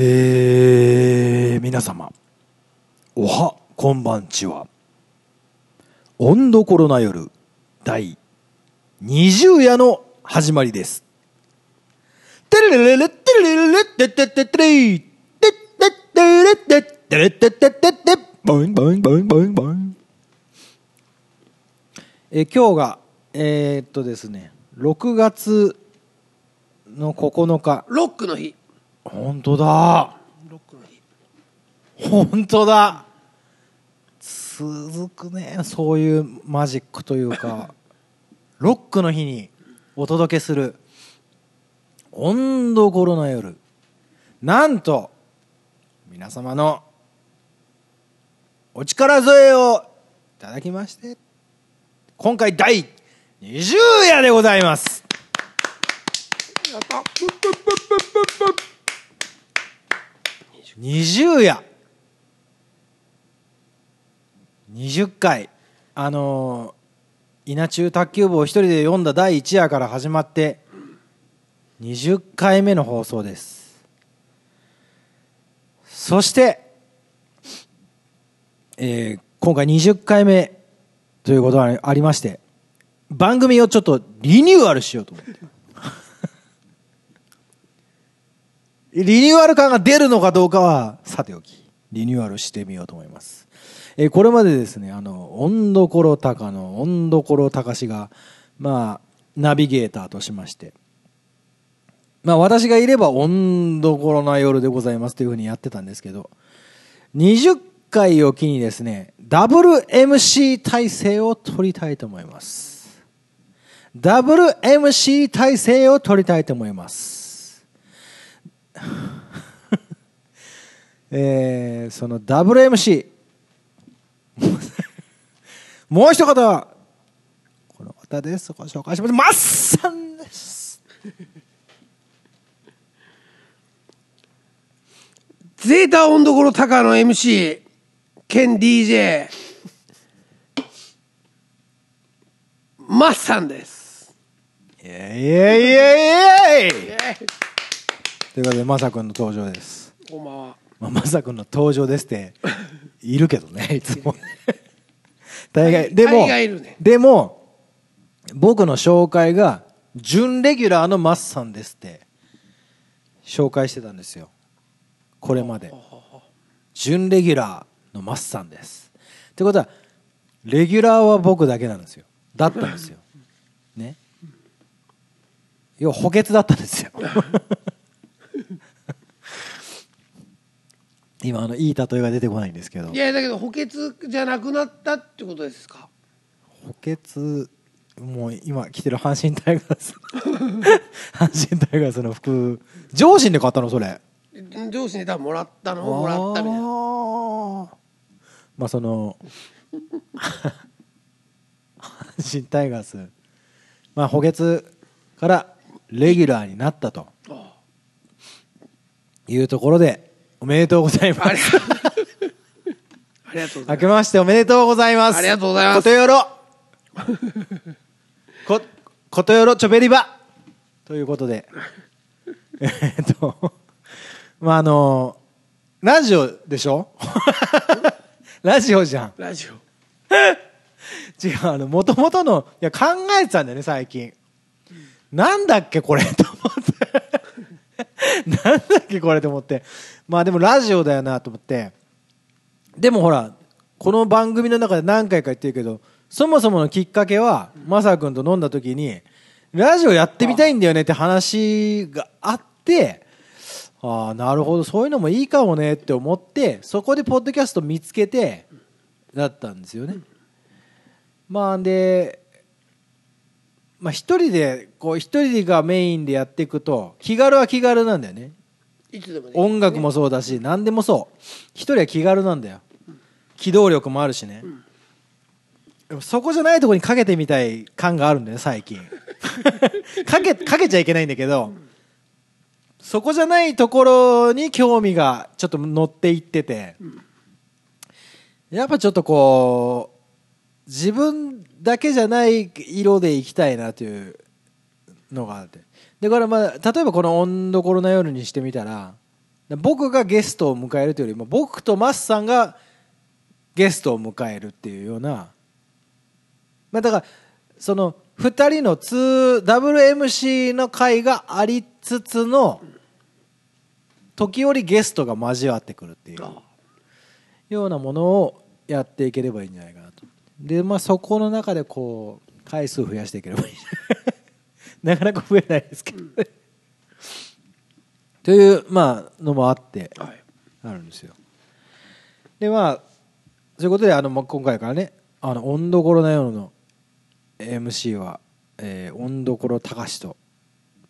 えー、皆様、おは、こんばんちは。温度コロナ夜、第20夜の始まりです。てれれれれてれれれれててててれてててれててれててててボインボインボインボインボインえ今日が、えーっとですね、6月の9日。ロックの日本当だ。ロックの日本当だ。続くね。そういうマジックというか ロックの日にお届けする。温度コロナ夜。なんと皆様のお力添えをいただきまして今回第20夜でございます。やった20夜。20回。あの稲中卓球部を一人で読んだ第1夜から始まって20回目の放送です。そして、えー今回20回目ということがありまして番組をちょっとリニューアルしようと思って。リニューアル感が出るのかどうかはさておきリニューアルしてみようと思います、えーこれまでですねあの温どころ高の温どころ高しがまあナビゲーターとしましてまあ私がいれば温どころな夜でございますというふうにやってたんですけど20回を機にですねダブル MC 体制を取りたいと思います。ダブル MC 体制を取りたいと思います。えーその WMC もう一方この方です。ご紹介します。マッサンです。ゼータ温度頃高の MC 兼 DJ マッサンです。イエイイエイイエイイエイということでまさくんの登場です、こんばんは。まあ、まさくんの登場ですっているけどね いつも。ね大概でもね。でも僕の紹介が準レギュラーのマッサンですって紹介してたんですよ。これまで。準レギュラーのマッサンです。ってことはレギュラーは僕だけなんですよ。だったんですよ。ね。要は補欠だったんですよ 今あのいい例えが出てこないんですけど。いやだけど補欠じゃなくなったってことですか？補欠もう今来てる阪神タイガース。阪神タイガースの服。上司で買ったのそれ。上司に多分もらったの？をもらったみたいな。まあその 阪神タイガース。まあ補欠からレギュラーになったというところでおめでとうございます。ありがとうござ明いけましておめでとうございます。ありがとうございます。ことよろ。こことよろちょべりば。ということで。えっとまああのラジオでしょ？ラジオじゃん。ますラジオ。違うあのもともとのいや考えてたんだよね最近、なんだっけこれと なんだっけこれと思ってまあでもラジオだよなと思ってでもほらこの番組の中で何回か言ってるけどそもそものきっかけはマサ君と飲んだ時にラジオやってみたいんだよねって話があってああなるほどそういうのもいいかもねって思ってそこでポッドキャスト見つけてだったんですよね。まあで、まあ一人で、こう一人がメインでやっていくと、気軽は気軽なんだよね。いつでもね音楽もそうだし、何でもそう。一人は気軽なんだよ。機動力もあるしね。でもそこじゃないところにかけてみたい感があるんだよね、最近。かけ、かけちゃいけないんだけど、そこじゃないところに興味がちょっと乗っていってて、やっぱちょっとこう、自分だけじゃない色でいきたいなというのがあって。で、これまあ、例えばこの温度コロナ夜にしてみたら、僕がゲストを迎えるというよりも僕とマスさんがゲストを迎えるっていうような、まあ、だからその2人の 2WMC の会がありつつの時折ゲストが交わってくるっていうようなものをやっていければいいんじゃないかなでまあそこの中でこう回数増やしていければいい。なかなか増えないですけど、ね。というまあのもあってはい。あるんですよ。でまあそういうことであの、まあ、今回からね「あの温どころの夜」の MC は、えー、温どころ隆と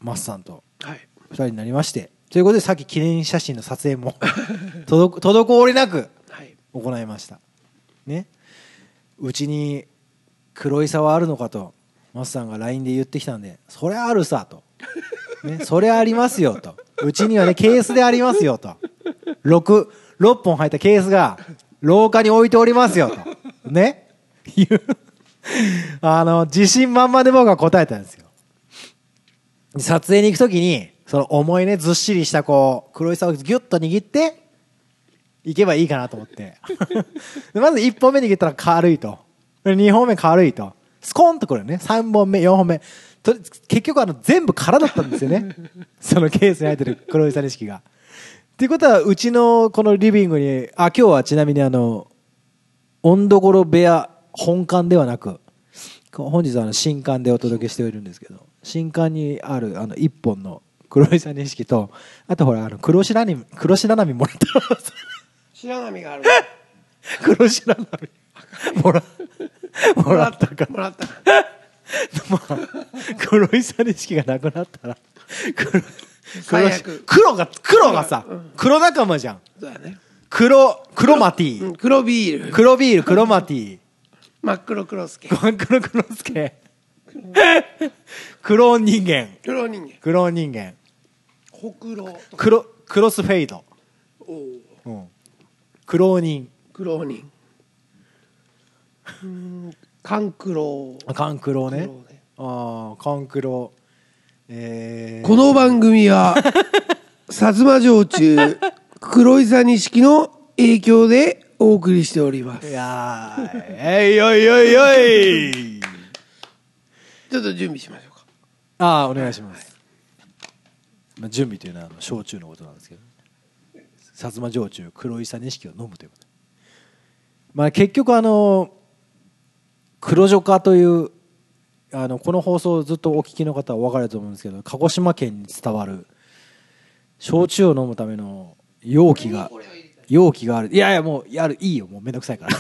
マッさんとはい。2人になりましてということでさっき記念写真の撮影も 滞滞りなくはい。行いました。ねうちに黒い差はあるのかとマスさんが LINE で言ってきたんでそりゃあるさと、ね、そりゃありますよと。うちにはねケースでありますよと。6, 6本入ったケースが廊下に置いておりますよと。ね。いうあの自信満々で僕は答えたんですよ。撮影に行くときにその重いねずっしりしたこう黒い差をギュッと握って行けばいいかなと思って。まず1本目握ったら軽いと。2本目軽いと。スコーンとくるね。3本目4本目。と結局あの全部空だったんですよね。そのケースに入ってる黒いさ錦が。っていうことはうちのこのリビングにあ今日はちなみにあの温どころ部屋本館ではなく本日はあの新館でお届けしているんですけど新館にあるあの1本の黒いさ錦とあとほらあの黒白波黒白波もらった白波がある。黒白波もらもらったか。もらった。まあ黒いさ錦がなくなったら。黒最悪。黒が黒がさ黒仲間じゃん。そうやね。黒黒マティ。うん黒ビール。黒ビール黒マティ。真っ黒黒助。黒黒助。黒人間。黒人間。黒人間。ほくろ黒クロスフェイド、おーうん、苦労人。黒人。うん勘九郎。勘九郎ね。ああ勘九郎。えー、この番組は 薩摩城中黒いさ錦の影響でお送りしております。いやーえいよいよいよい。ちょっと準備しましょうか。ああお願いします、まあ、準備というのは焼酎のことなんですけど薩摩焼酎黒いさ錦を飲むということ。まあ結局あの黒女化というあのこの放送をずっとお聞きの方はお分かると思うんですけど鹿児島県に伝わる焼酎を飲むための容器が容器がある。いやいやもうやるいいよ。もうめんどくさいから。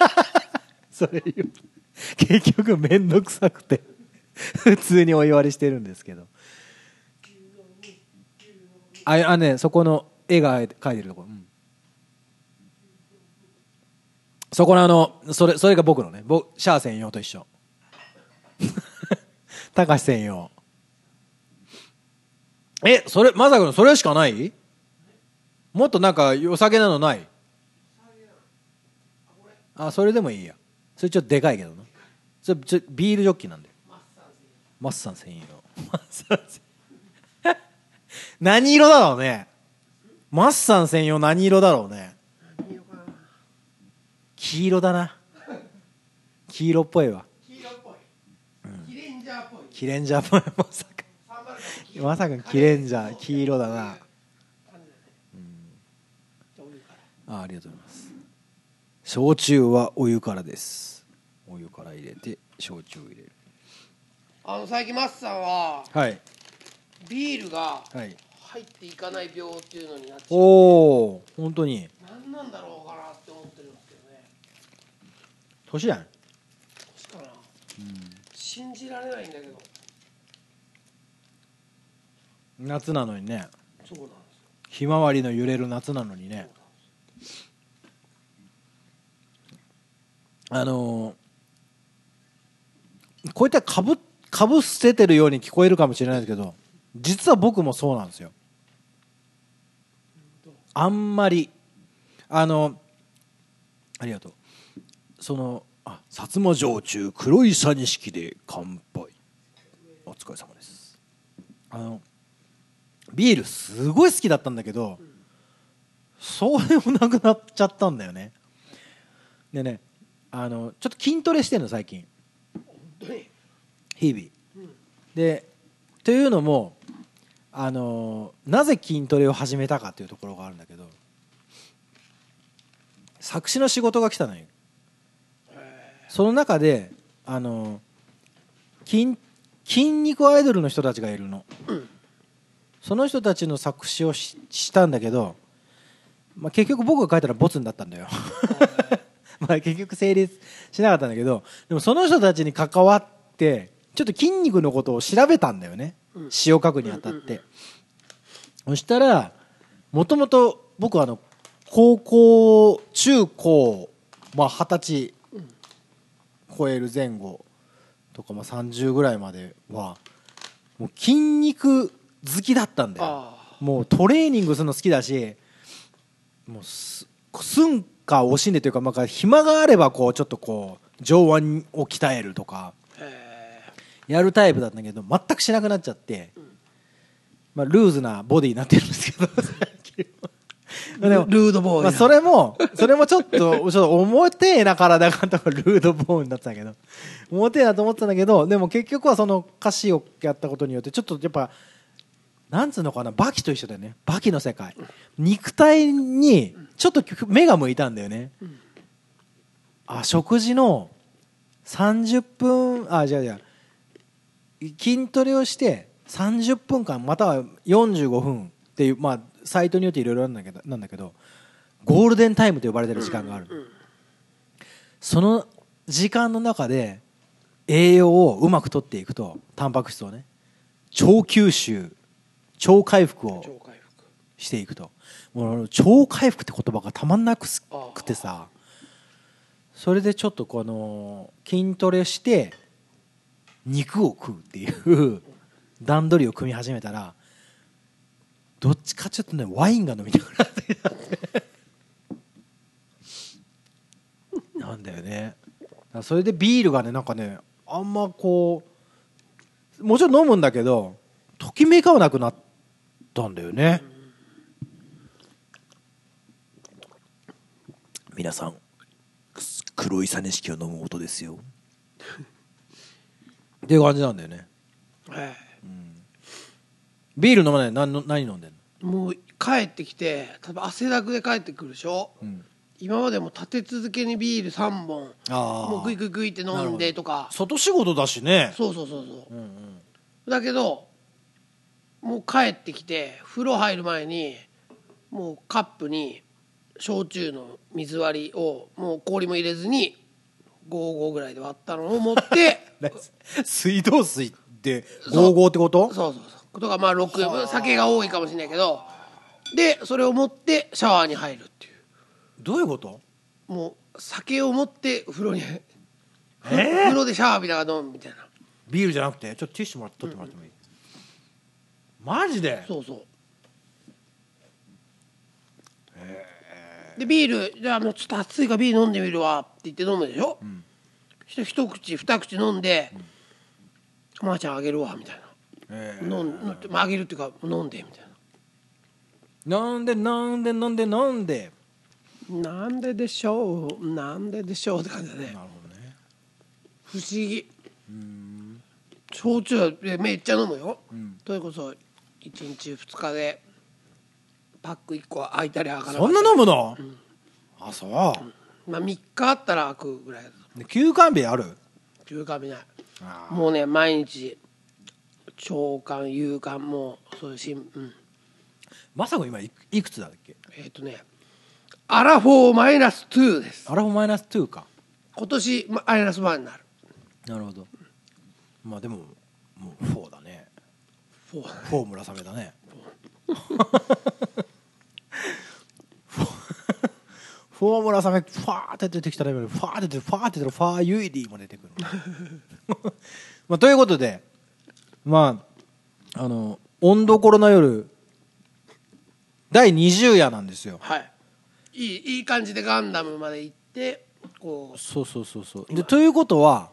それ結局めんどくさくて。普通にお祝いしてるんですけど。ああねそこの絵が描いてるところ、うん。そこのあのそれそれが僕のね。僕シャア専用と一緒。高橋専用。えそれまさかのそれしかない？もっとなんかお酒なのない？あそれでもいいや。それちょっとでかいけどな。それちょビールジョッキなんで。マッサン専用。マッサン専用何色だろうね。マッサン専用何色だろうね。黄色だな。黄色っぽいわ。黄色っぽい。キレンジャーっぽい。キレンジャーっぽいまさかまさかキレンジャー黄色だな。あありがとうございます。焼酎はお湯からです。お湯から入れて焼酎を入れる。あの最近マスさんははい。ビールがはい入っていかない病っていうのになっておお本当に。何なんだろうかなって思ってるんですけどね。年じゃん？年かな、信じられないんだけど。夏なのにね。そうなんですよ。ひまわりの揺れる夏なのにね。あのーこういったかぶかぶ捨ててるように聞こえるかもしれないですけど実は僕もそうなんですよあんまりあのありがとう。そのあ薩摩焼酎黒いさ錦で乾杯。お疲れ様です。あのビールすごい好きだったんだけど、そうでもなくなっちゃったんだよね。でねあのちょっと筋トレしてんの最近。日々。でというのもあのなぜ筋トレを始めたかというところがあるんだけど作詞の仕事が来たのよ。その中であの筋筋肉アイドルの人たちがいるの、その人たちの作詞をししたんだけど、まあ、結局僕が書いたらボツになったんだよ。まあ結局成立しなかったんだけどでもその人たちに関わってちょっと筋肉のことを調べたんだよね、詩を書くにあたって、そしたらもともと僕はあの高校中高まあ二十歳超える前後とか、まあ、30ぐらいまではもう筋肉好きだったんだよ。あもうトレーニングするの好きだしもうす寸か惜しんでというか、まあ、暇があればこうちょっとこう上腕を鍛えるとかへやるタイプだったんだけど全くしなくなっちゃって、まあ、ルーズなボディになってるんですけど でもルードボーイだまあ、それも、それもちょっと、ちょっと重てえな体がとかルードボーンになってたけど、重てえなと思ってたんだけど、でも結局はその歌詞をやったことによって、ちょっとやっぱ、なんつうのかな、バキと一緒だよね。バキの世界。肉体に、ちょっと目が向いたんだよね。あ、食事の30分、あ、じゃあじゃあ、筋トレをして30分間または45分っていう、まあ、サイトによっていろいろなんだけどなんだけどゴールデンタイムと呼ばれてる時間がある、その時間の中で栄養をうまく取っていくとタンパク質をね超吸収超回復をしていくと。もう超回復って言葉がたまんなくすくてさ。それでちょっとこの筋トレして肉を食うっていう段取りを組み始めたらどっちかちょっとねワインが飲みたくなってきたなんだよね。それでビールがねなんかねあんまこうもちろん飲むんだけどときめかはなくなったんだよね。皆さん黒いサネ式を飲む音ですよ。っていう感じなんだよね。へビール飲まない？何の何飲んでんの？ーもう帰ってきて例えば汗だくで帰ってくるでしょ、ん。今までも立て続けにビール3本もうグイグイグイって飲んでとか。外仕事だしね。そうそうそうそう、だけどもう帰ってきて風呂入る前にもうカップに焼酎の水割りをもう氷も入れずに55ぐらいで割ったのを持って 水道水って55ってこと？そうそうそう。とかまあ6酒が多いかもしれないけどでそれを持ってシャワーに入るっていう。どういうこと？もう酒を持って風呂に、風呂でシャワー浴びながら飲むみたいな。ビールじゃなくて？ちょっとティッシュもらって取ってもらってもいい、マジで？そうそうでビールじゃあもうちょっと暑いからビール飲んでみるわって言って飲むでしょ、一一口二口飲んで「おばあちゃんあげるわ」みたいえな、飲ん飲んでまあ、あげるっていうか飲んでみたいな。んでなんでなんでなんで？ななんででしょうなんででしょうって感じだね。なるほどね。不思議。焼酎めっちゃ飲むよ、それこそ1日2日でパック1個開いたり開かなかった。そんな飲むの、あそう、まあ3日あったら開くぐらいだとで休館日ある？休館日ない。あもうね毎日朝刊夕刊もうそういう新うん。まさこ今いいくつだっけ？えっ、とねアラフォーマイナス2です。アラフォーマイナス2か。今年マイナス1になる。なるほど。まあでももう4だね。4 4村雨だね フォー村雨ファーって出てきたらファーって出てファーって出てファ・ユイリィも出てくる。まあということでまああの温度コロナ夜第20夜なんですよ。はい。いいいい感じでガンダムまで行ってこう。そうそうそうそう。でということは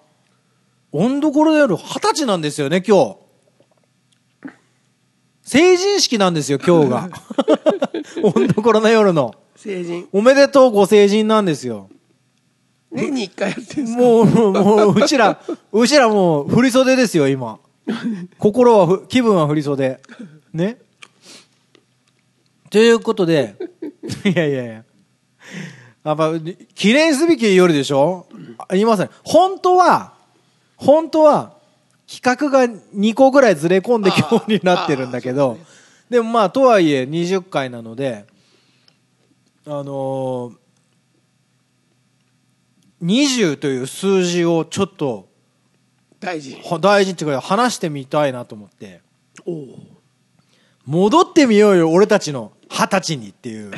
温度コロナ夜二十歳なんですよね今日。成人式なんですよ今日が。温どころの夜の。成人おめでとうご成人なんですよ。年に1回やってるんですか？もう、もう、もううちら、うちらもう振り袖ですよ、今。心はふ、気分は振り袖。ね？ということで、いやいやいや。やっぱ、記念すべき夜でしょ？言いません。本当は、本当は、企画が2個ぐらいずれ込んで今日になってるんだけど、でもまあ、とはいえ20回なので、あのー20という数字をちょっと大事大事っていうか話してみたいなと思って。戻ってみようよ俺たちの二十歳にっていう。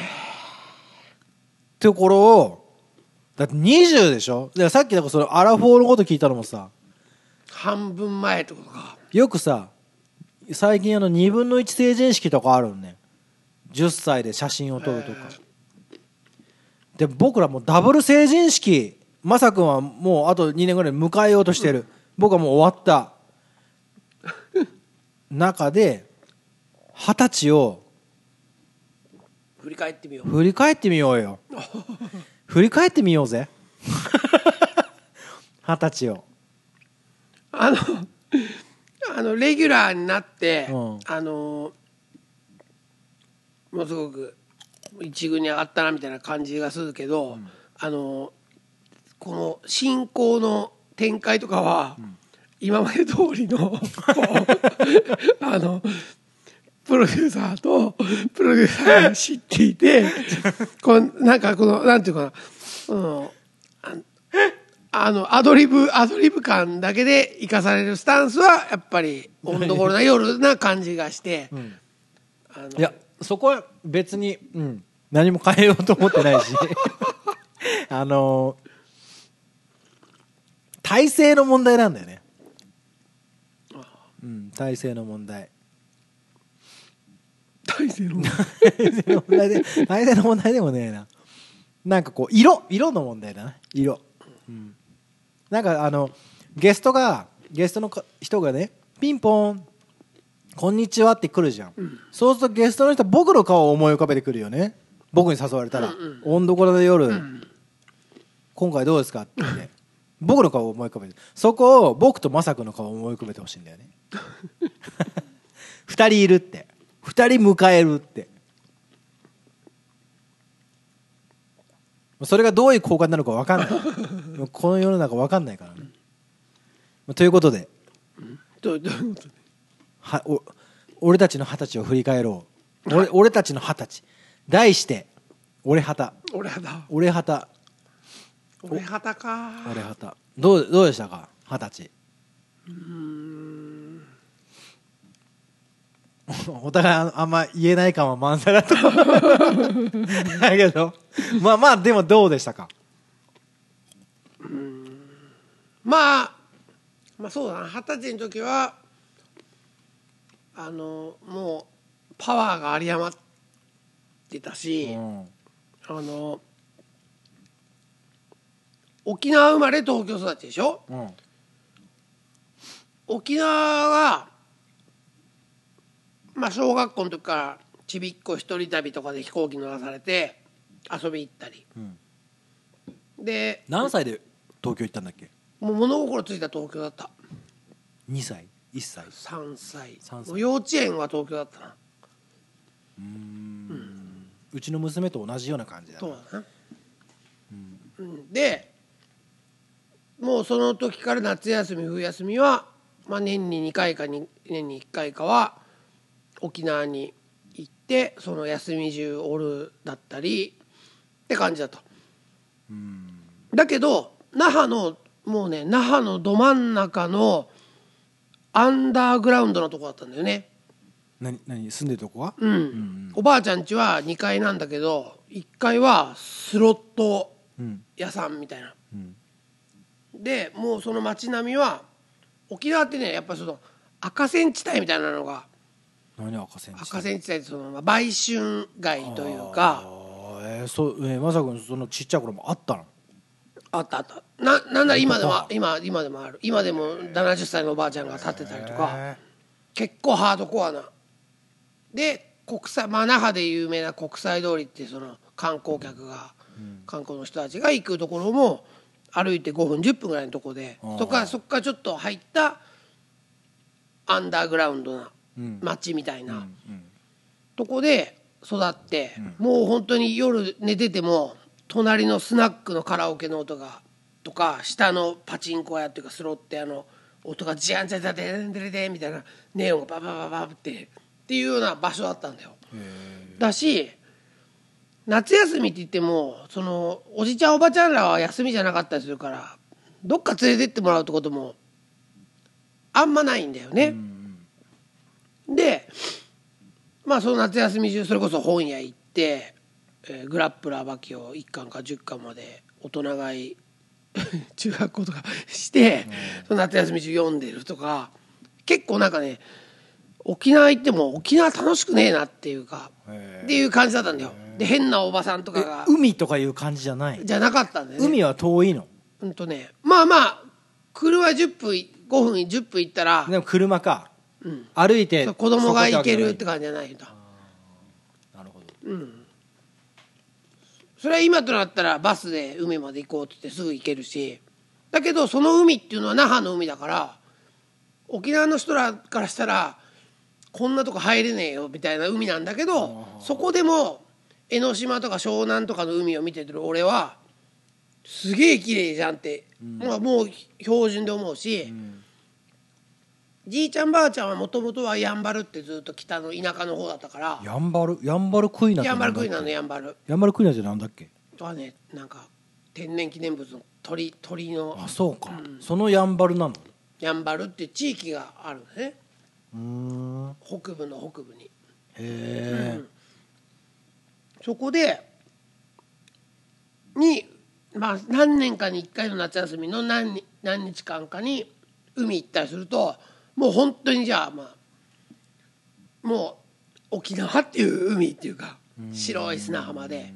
ところをだって20でしょ？でさっきだからそれアラフォーのこと聞いたのもさ。半分前ってことか。よくさ最近あの2分の1成人式とかあるのね。10歳で写真を撮るとかで僕らもうダブル成人式まさくんはもうあと2年ぐらいで迎えようとしてる。僕はもう終わった。中で二十歳を振り返ってみよう。振り返ってみようよ。振り返ってみようぜ。二十歳を。あのあのレギュラーになって、うん。あのものすごく一軍に上がったなみたいな感じがするけど、あのこの進行の展開とかは、今まで通りの あのプロデューサーとプロデューサーが知っていて このなんかこのなんていうかな、うん、あのアドリブアドリブ感だけで生かされるスタンスはやっぱり温ろな夜な感じがして、あのいやそこは別に、うん、何も変えようと思ってないし。あの体制の問題なんだよね。うん体制の問題。体制の問題？で体制の問題でもねえな。なんかこう色色の問題だな。色、うん、なんかあのゲストがゲストのか人がねピンポンこんにちはって来るじゃん、そうするとゲストの人は僕の顔を思い浮かべてくるよね。僕に誘われたら「温どころの夜、今回どうですか?」って言って。僕の顔を思い浮かべて。そこを僕と雅君の顔を思い浮かべてほしいんだよね。二人いるって。二人迎えるって。それがどういう効果になるか分かんない。この世の中分かんないからね。ということで。どういうこと？はお俺たちの二十歳を振り返ろう。俺俺たちの二十歳。題して俺旗。俺肌俺旗。俺肌か。俺旗。どうどうでしたか？二十歳。お互いああんま言えない感は満載だっただけど。まあまあでもどうでしたか？まあまあそうだな。二十歳の時はあのもうパワーが有り余ってたし、うん。あの沖縄生まれ東京育ちでしょ？うん。沖縄はまあ小学校の時からちびっこ一人旅とかで飛行機乗らされて遊び行ったり、で何歳で東京行ったんだっけ？もう物心ついた東京だった。2歳1歳。3歳。三歳。幼稚園は東京だったな。うちの娘と同じような感じだな。そうだな、うん。でもうその時から夏休み冬休みは、まあ、年に2回かに年に1回かは沖縄に行ってその休み中おるだったりって感じだと。だけど那覇のもうね那覇のど真ん中のアンダーグラウンドのとこだったんだよね。何何住んでるとこは？うん。おばあちゃん家は2階なんだけど1階はスロットうん。屋さんみたいな。ん。でもうその街並みは沖縄ってねやっぱその赤線地帯みたいなのが何赤線赤線地帯ってそのまあ売春街というか。えー、そうえー、まさくんそのちっちゃい頃もあったの？あったあった。ななんなら今でも今今でもある。今でも70歳のおばあちゃんが立ってたりとか。へ結構ハードコアな。で国際まあ那覇で有名な国際通りってその観光客が、観光の人たちが行くところも歩いて5分10分ぐらいのところでそこからそこからちょっと入ったアンダーグラウンドなうん。街みたいな、うんとこで育って、もう本当に夜寝てても隣のスナックのカラオケの音がとか下のパチンコ屋っていうかスロってあの音がジャンジャンジャンデンデレデみたいなネオンがバババババってっていうような場所だったんだよ。だし夏休みって言ってもそのおじちゃんおばちゃんらは休みじゃなかったりするからどっか連れてってもらうってこともあんまないんだよね。でまあその夏休み中それこそ本屋行って、えーグラップラーバキを1巻か10巻まで大人買い 中学校とかして、その夏休み中読んでるとか結構なんかね沖縄行っても沖縄楽しくねえなっていうかへっていう感じだったんだよ。で変なおばさんとかが。海とかいう感じじゃない？じゃなかったんだよね。海は遠いの？うんとねまあまあ車10分5分10分行ったらでも車か、歩いて子供が行けるって感じじゃないんだ。なるほどそれは今となったらバスで海まで行こうって言ってすぐ行けるしだけどその海っていうのは那覇の海だから沖縄の人らからしたらこんなとこ入れねえよみたいな海なんだけどそこでも江ノ島とか湘南とかの海を見てる俺はすげえ綺麗じゃんって、まあもう標準で思うし、じいちゃんばあちゃんはもともとはやんばるってずっと北の田舎の方だったから。やんばるやんばるクイナってやんばるのやんばる。やんばるクイナってなんだっけ？はねなんか天然記念物の鳥鳥の。あそうか、そのやんばるなの？やんばるって地域があるんですね。うーん。へ北部の北部に。え、そこでにまあ何年かに1回の夏休みの何日何日間かに海行ったりするともう本当にじゃあまあもう沖縄っていう海っていうか白い砂浜で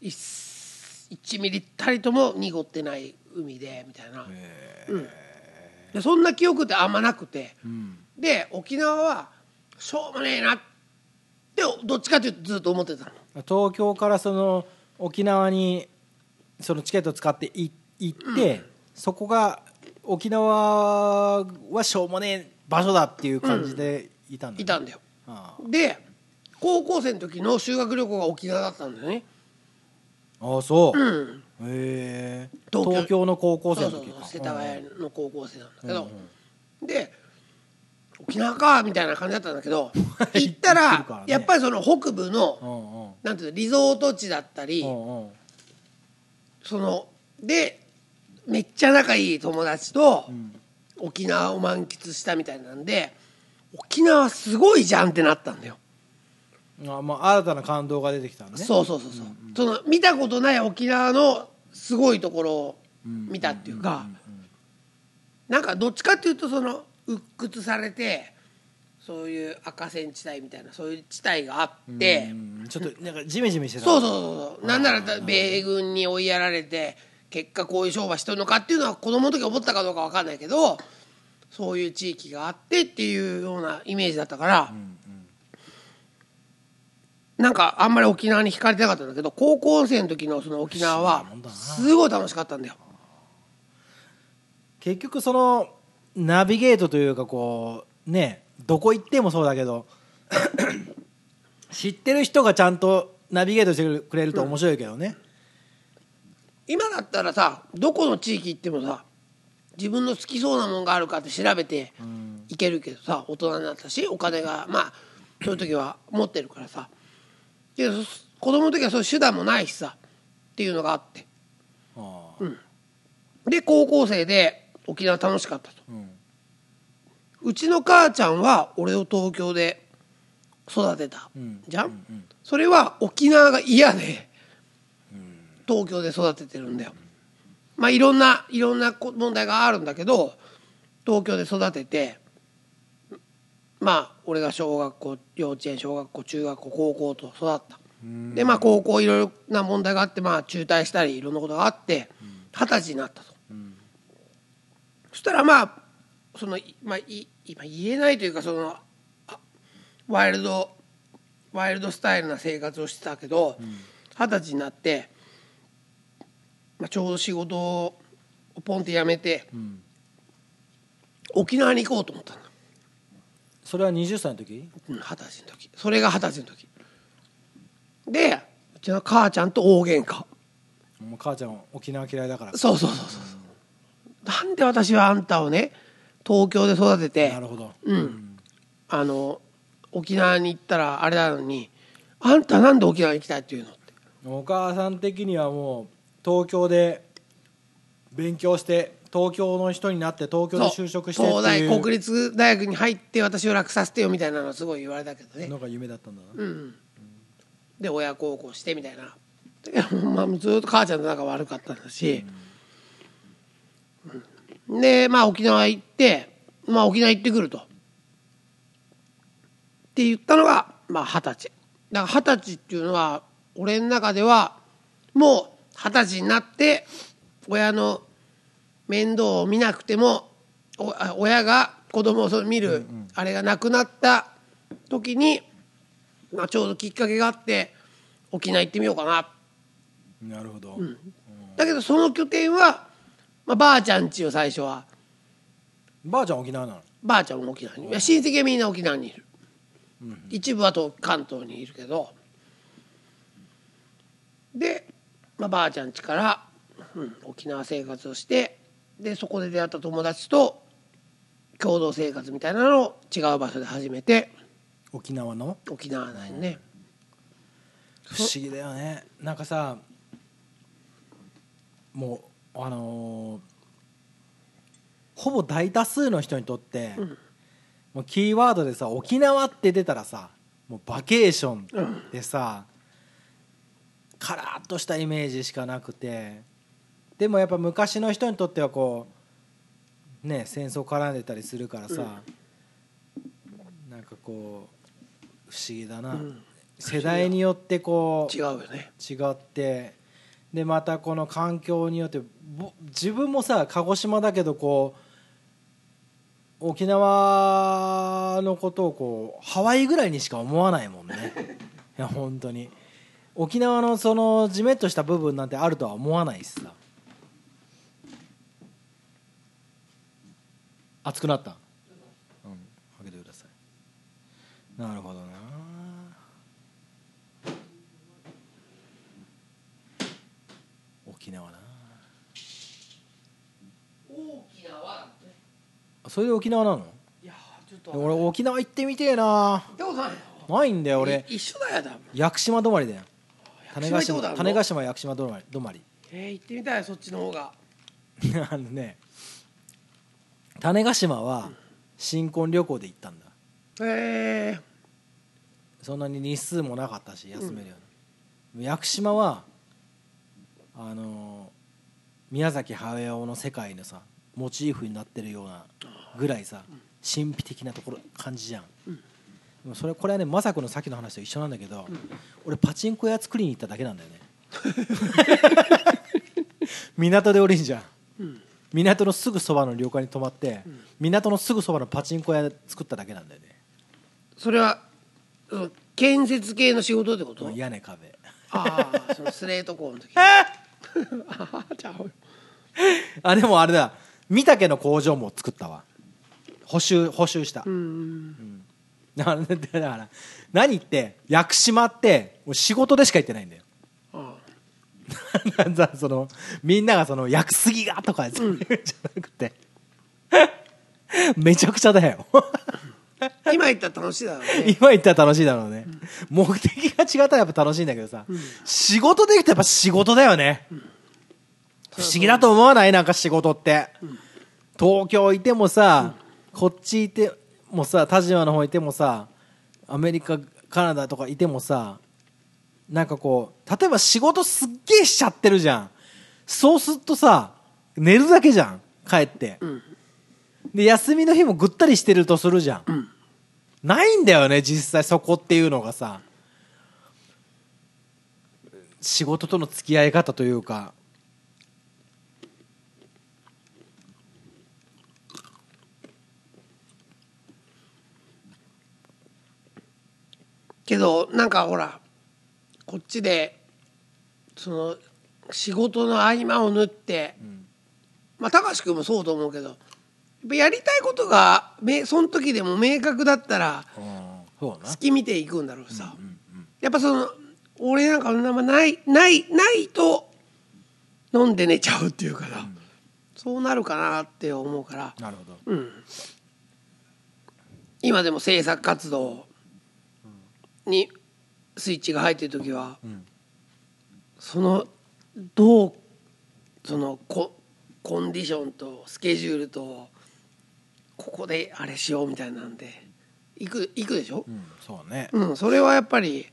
1ミリたりとも濁ってない海でみたいな、うん、でそんな記憶ってあんまなくて、で沖縄はしょうもねえなってどっちかっていうとずっと思ってたの。東京からその沖縄にそのチケット使ってい行って、そこが沖縄はしょうもねえ場所だっていう感じでいたんだ、いたんだよ。あで高校生の時の修学旅行が沖縄だったんだよね。ああそう、うん。へえ。東京。東京の高校そうそう生の時か。そう世田谷の高校生なんだけど、で沖縄かみたいな感じだったんだけど行ったら行ってるからねやっぱりその北部のうんうん。なんていうのリゾート地だったり、うんうん。そのでめっちゃ仲いい友達と沖縄を満喫したみたいなんで沖縄すごいじゃんってなったんだよ。あまあ新たな感動が出てきたのね。そうそうそうそう、その見たことない沖縄のすごいところを見たっていうか、なんかどっちかっていうとその鬱屈されてそういう赤線地帯みたいなそういう地帯があって、うんちょっとなんかジメジメしてた。そうそうそうそう。なんなら米軍に追いやられて結果こういう商売してるのかっていうのは子供の時思ったかどうか分かんないけどそういう地域があってっていうようなイメージだったから、なんかあんまり沖縄に惹かれてなかったんだけど高校生の時のその沖縄はすごい楽しかったんだよ。結局そのナビゲートというかこうねどこ行ってもそうだけど 知ってる人がちゃんとナビゲートしてくれると面白いけどね、今だったらさどこの地域行ってもさ自分の好きそうなもんがあるかって調べて行けるけどさ大人になったしお金がまあそういう時は持ってるからさ。けどそ子供の時はそういう手段もないしさっていうのがあって。ああ。で高校生で沖縄楽しかったと、ん。うちの母ちゃんは俺を東京で育てた、ん。じゃん、それは沖縄が嫌で東京で育ててるんだよ。まあいろんないろんなこ問題があるんだけど東京で育ててまあ俺が小学校幼稚園小学校中学校高校と育った。でまあ高校いろいろな問題があってまあ中退したりいろんなことがあって二十歳になったと、そしたらまあその、いまあ、い今言えないというかそのあワイルドワイルドスタイルな生活をしてたけど二十、歳になって、まあ、ちょうど仕事をポンって辞めて、沖縄に行こうと思ったんだそれは20歳の時？うん二十歳の時。それが二十歳の時。でうちの母ちゃんと大喧嘩。もう母ちゃん沖縄嫌いだから。そうそうそうそうそう。なんで私はあんたをね東京で育ててなるほど。うん、あの沖縄に行ったらあれなのにあんたなんで沖縄に行きたいっていうのって。お母さん的にはもう東京で勉強して東京の人になって東京で就職してって東大国立大学に入って私を楽させてよみたいなのはすごい言われたけどね。のが夢だったんだな、うん。で親孝行してみたいな。だけどまあずっと母ちゃんと仲悪かったんだし、うん。でまあ沖縄行ってまあ沖縄行ってくると。って言ったのがまあ二十歳。だから二十歳っていうのは俺の中ではもう二十歳になって親の面倒を見なくても親が子供をそ見るあれがなくなった時に、まあ、ちょうどきっかけがあって沖縄行ってみようかな。なるほど、だけどその拠点は、まあ、ばあちゃん家を最初は。ばあちゃん沖縄なの？ばあちゃんも沖縄に親戚はみんな沖縄にいる、一部はと関東にいるけど。で、まあ、ばあちゃん家から、うん、沖縄生活をしてでそこで出会った友達と共同生活みたいなのを違う場所で始めて沖縄の？沖縄内にね、不思議だよね。なんかさもうあのーほぼ大多数の人にとって、もうキーワードでさ沖縄って出たらさもうバケーションでさ、カラッとしたイメージしかなくて。でもやっぱ昔の人にとってはこうね戦争絡んでたりするからさ、なんかこう不思議だな、ん。世代によってこう違うよね。違ってでまたこの環境によってぼ自分もさ鹿児島だけどこう沖縄のことをこうハワイぐらいにしか思わないもんね。いや本当に沖縄のそのじめっとした部分なんてあるとは思わないしさ熱くなった？うん。開けてください。なるほどな。沖縄な。大きな輪それで沖縄なの？いやちょっと俺沖縄行ってみてえな。行ったことないよないんだよ俺。い一緒だよ多分。屋久島止まりだよ種子島種子島屋久島止まり止まり。えー、行ってみたいそっちの方が。あのね種子島は新婚旅行で行ったんだ。へえそんなに日数もなかったし休めるような、屋久島はあのー宮崎駿の世界のさモチーフになってるようなぐらいさ神秘的なところ感じじゃん、でもそれこれはね雅子のさっきの話と一緒なんだけど、俺パチンコ屋作りに行っただけなんだよね。港で降りんじゃん、港のすぐそばの旅館に泊まって、港のすぐそばのパチンコ屋作っただけなんだよね。それはうん建設系の仕事ってこと？屋根壁。ああそのスレート工の時。ああじゃああでもあれだ。御嶽の工場も作ったわ。補修補修した、うんだからだから何って屋久島って仕事でしか行ってないんだよ。そのみんながその屋久杉がとかそういうん。じゃなくて。めちゃくちゃだよ。あ 今言ったら楽しいだろうね。今言ったら楽しいだろうね、目的が違ったらやっぱ楽しいんだけどさ、仕事できたらやっぱ仕事だよね、不思議だと思わない？なんか仕事って、東京いてもさ、こっちいてもさ田島の方いてもさアメリカカナダとかいてもさなんかこう例えば仕事すっげえしちゃってるじゃん。そうするとさ寝るだけじゃん帰って、で休みの日もぐったりしてるとするじゃん、ないんだよね実際そこっていうのがさ。仕事との付き合い方というかけどなんかほらこっちでその仕事の合間を縫って、まあ貴司君もそうと思うけどやっぱやりたいことがめその時でも明確だったら好き見ていくんだろうさ、やっぱその俺なんかそんなまないないないと飲んで寝ちゃうっていうから、そうなるかなって思うから。なるほど。今でも制作活動にスイッチが入ってる時は、ん。そのどうそのココンディションとスケジュールとここであれしようみたいなんで行く行くでしょ、うんそうね。うん、それはやっぱり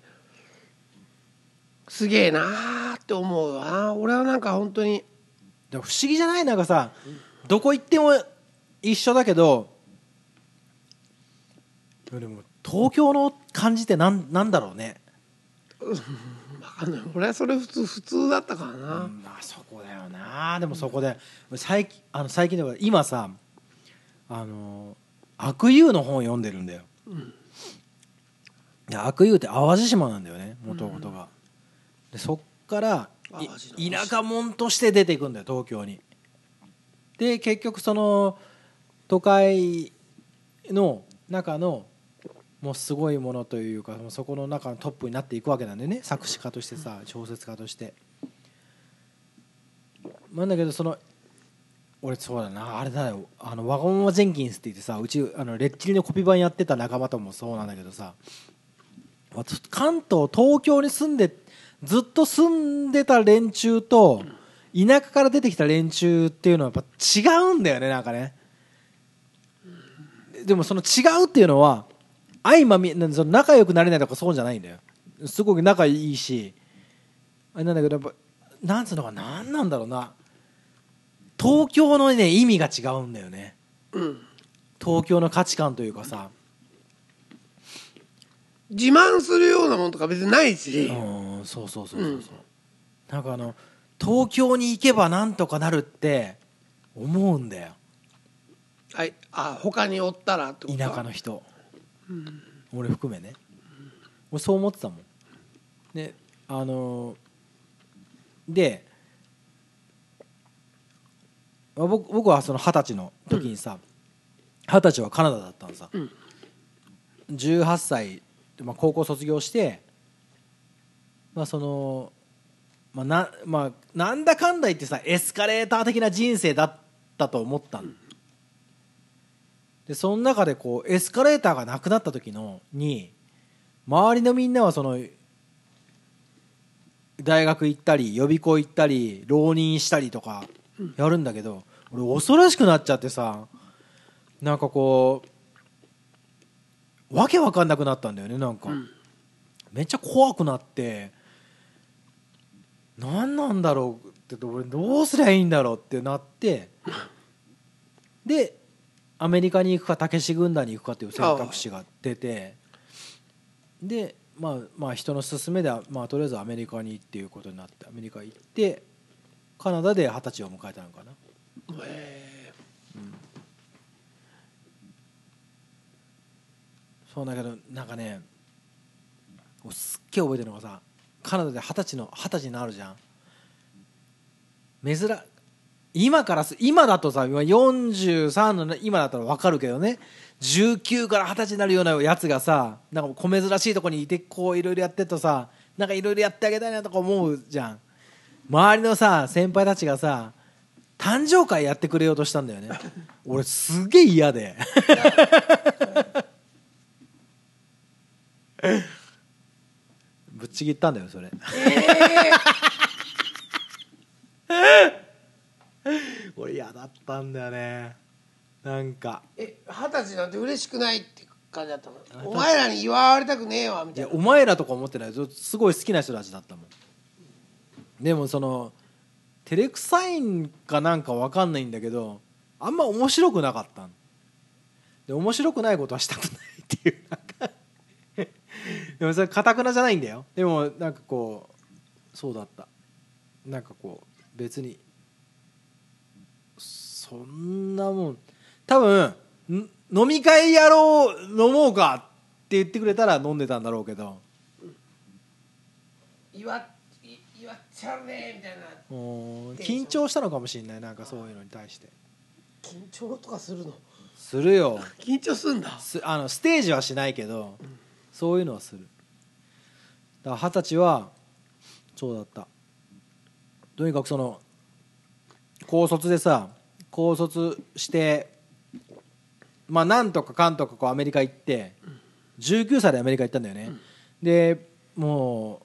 すげえなーって思うわ。な俺はなんか本当にでも不思議じゃない？なんかさどこ行っても一緒だけどでも東京の感じってなんなんだろうね。分かんない。俺はそれ普通普通だったからな、まあそこだよな。でもそこで最近あの最近では今さあの悪友の本を読んでるんだよ、いや悪友って淡路島なんだよね元々が、でそっから田舎者として出ていくんだよ東京に。で結局その都会の中のもうすごいものというかそこの中のトップになっていくわけなんでね。作詞家としてさ小説家として。なんだけどその俺そうだなあれだよ。あのワゴンマジェンキンスって言ってさうちあのレッチリのコピー版やってた仲間ともそうなんだけどさ関東東京に住んでずっと住んでた連中と田舎から出てきた連中っていうのはやっぱ違うんだよねなんかね。でもその違うっていうのは相まみその仲良くなれないとかそうじゃないんだよ。すごく仲いいし。あれなんだけどやっぱなんつうのかなんなんだろうな。東京のね意味が違うんだよね。うん、東京の価値観というかさ。自慢するようなもんとか別にないし、うんそうそうそうそうそう、なんかあの東京に行けばなんとかなるって思うんだよ。はい、あ他におったらってこと？田舎の人、俺含めね。俺そう思ってたもん。であのーであ僕僕はその二十歳の時にさ二十歳はカナダだったのさ、うん。18歳で、まあ、高校卒業してまあそのまあなまあ、なんだかんだ言ってさエスカレーター的な人生だったと思ったの、でその中でこうエスカレーターがなくなった時のに周りのみんなはその大学行ったり予備校行ったり浪人したりとかやるんだけど、俺恐ろしくなっちゃってさなんかこうわけわかんなくなったんだよねなんか、ん。めっちゃ怖くなって何なんだろうって俺どうすりゃいいんだろうってなってでアメリカに行くかたけし軍団に行くかっていう選択肢が出てでまあまあ人の勧めでは、まあ、とりあえずアメリカにっていうことになってアメリカ行ってカナダで二十歳を迎えたのかな。へそうだけどなんかね俺すっげえ覚えてるのがさカナダで二十歳の二十歳になるじゃん。珍今からす今だとさ今43の今だったら分かるけどね。19から二十歳になるようなやつがさなんか小珍しいとこにいてこういろいろやってるとさなんかいろいろやってあげたいなとか思うじゃん。周りのさ先輩たちがさ誕生会やってくれようとしたんだよね。俺すげえ嫌で。ぶっちぎったんだよそれ 俺嫌だったんだよね。なんか。え二十歳なんて嬉しくないって感じだったの？お前らに祝われたくねえわみいやたいなお前らとか思ってない。ずすごい好きな人たちだったもん。でもその照れくさいんかなんか分かんないんだけどあんま面白くなかったんで面白くないことはしたくないっていうなんか。でもそれかたくなじゃないんだよ。でもなんかこうそうだった。なんかこう別にそんなもん。多分ん飲み会やろう飲もうかって言ってくれたら飲んでたんだろうけど。祝っい祝っちゃうねみたいな。緊張したのかもしれないなんかそういうのに対して。緊張とかするの？するよ。緊張すんだ？すあのステージはしないけど、そういうのはする。だから二十歳はそうだった。とにかくその高卒でさ高卒してまあなんとかかんとかこうアメリカ行って19歳でアメリカ行ったんだよね、でも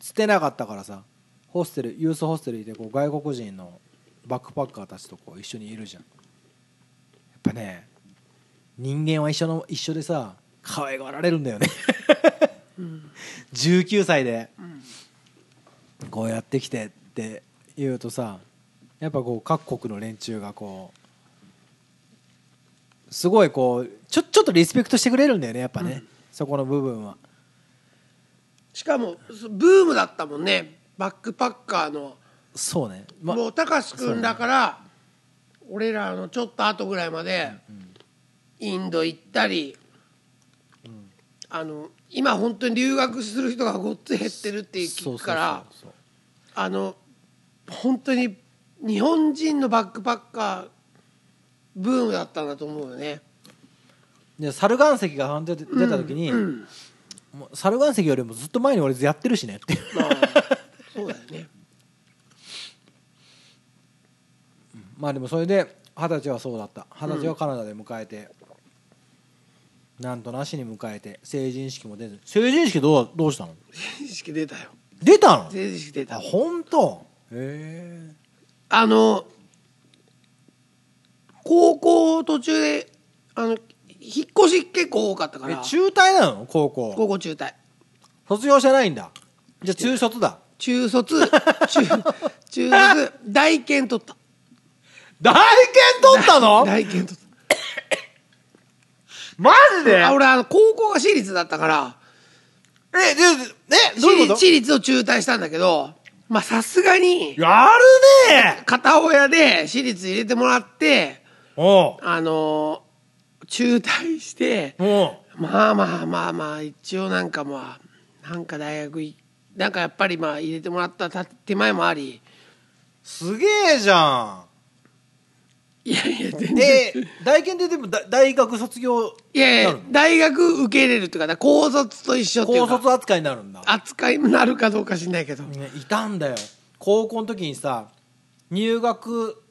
う捨てなかったからさホステルユースホステルいてこう外国人のバックパッカーたちとこう一緒にいるじゃん。やっぱね人間は一緒の一緒でさ可愛がられるんだよね。19歳でこうやってきてって言うとさやっぱこう各国の連中がこうすごいこうちょちょっとリスペクトしてくれるんだよねやっぱね、そこの部分は。しかもそブームだったもんね。バックパッカーの。そうね、まもうたかし君だから俺らのちょっと後ぐらいまでインド行ったり、あの今本当に留学する人がごっつい減ってるって聞くからあの本当に日本人のバックパッカーブームだったんだと思うよね。で猿岩石が出た時に、もう猿岩石よりもずっと前に俺やってるしねってまあそうだよね。まあでもそれで二十歳はそうだった。二十歳はカナダで迎えて、なんとなしに迎えて成人式も出ず。成人式どうどうしたの？成人式出たよ。出たの？成人式出あた。本当？へえあの高校途中であの引っ越し結構多かったから。え中退なの？高校。高校中退。卒業してないんだ。じゃあ中卒だ。中卒。中中卒。大検取った。大検取ったの？大検取っ マジで？たあ俺あの高校が私立だったから。えでえどういうこと？私立を中退したんだけどまあさすがに。やるね。片親で私立入れてもらっておう。あの中退しておう。まあまあまあまあ一応なんかまあなんか大学いなんかやっぱりまあ入れてもらったた手前もあり。すげえじゃいやいや全然。んで大検ででもだ大学卒業いやいや大学受け入れるっていうか高卒と一緒っていうか。高卒扱いになるんだ。扱いになるかどうか知んないけど。ねいたんだよ。高校の時にさ入学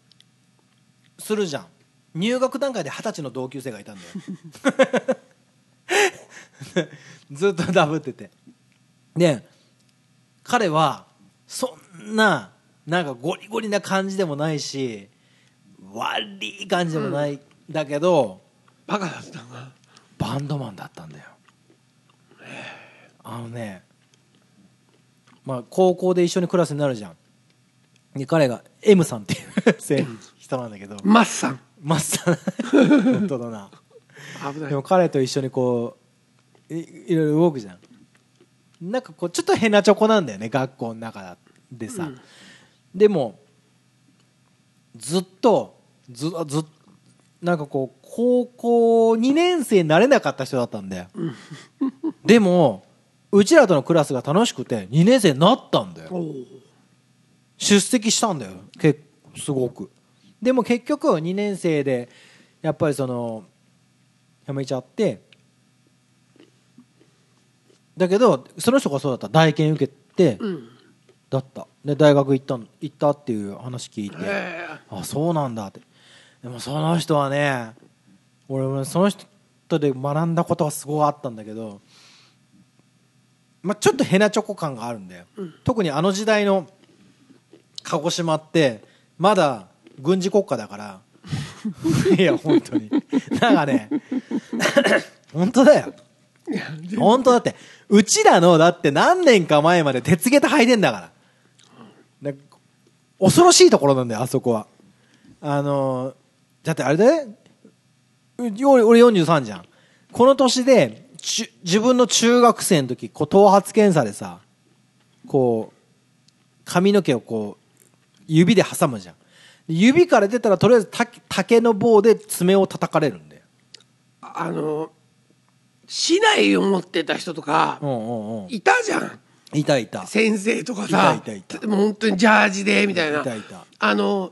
するじゃん。入学段階で二十歳の同級生がいたんだよ。ずっとダブってて。で彼はそんななんかゴリゴリな感じでもないし悪い感じでもない、だけどバカだったのがバンドマンだったんだよ。あのねまあ高校で一緒にクラスになるじゃん。で彼が M さんっていう せ人なんだけど。マッサン。マッサン。本当だな。危ない。でも彼と一緒にこういいろいろ動くじゃん。なんかこうちょっと変なチョコなんだよね学校の中でさ、でもずっとずずっなんかこう高校2年生になれなかった人だったんだよ。でもうちらとのクラスが楽しくて2年生になったんだよ。出席したんだよ。けすごく。でも結局2年生でやっぱりその辞めちゃって。だけどその人がそうだった。大検受けて、うん。だったで大学行ったん行ったっていう話聞いてへあそうなんだって。でもその人はね俺もその人で学んだことはすごいあったんだけど、まあ、ちょっとヘナチョコ感があるんだよ、特にあの時代の鹿児島ってまだ軍事国家だから。いや本当に。なんかね 本当だよ。本当だって。うちらのだって何年か前まで鉄下駄履いてんだから。で恐ろしいところなんだよあそこは。あのーだってあれだよう俺俺43じゃん。この年で自分の中学生の時こう頭髪検査でさこう髪の毛をこう指で挟むじゃん。指から出たらとりあえず竹竹の棒で爪を叩かれるんだよ。あの市内を持ってた人とかいたじゃんいたいた。先生とかさいたいたいた。もう本当にジャージでみたいな。いたいたあの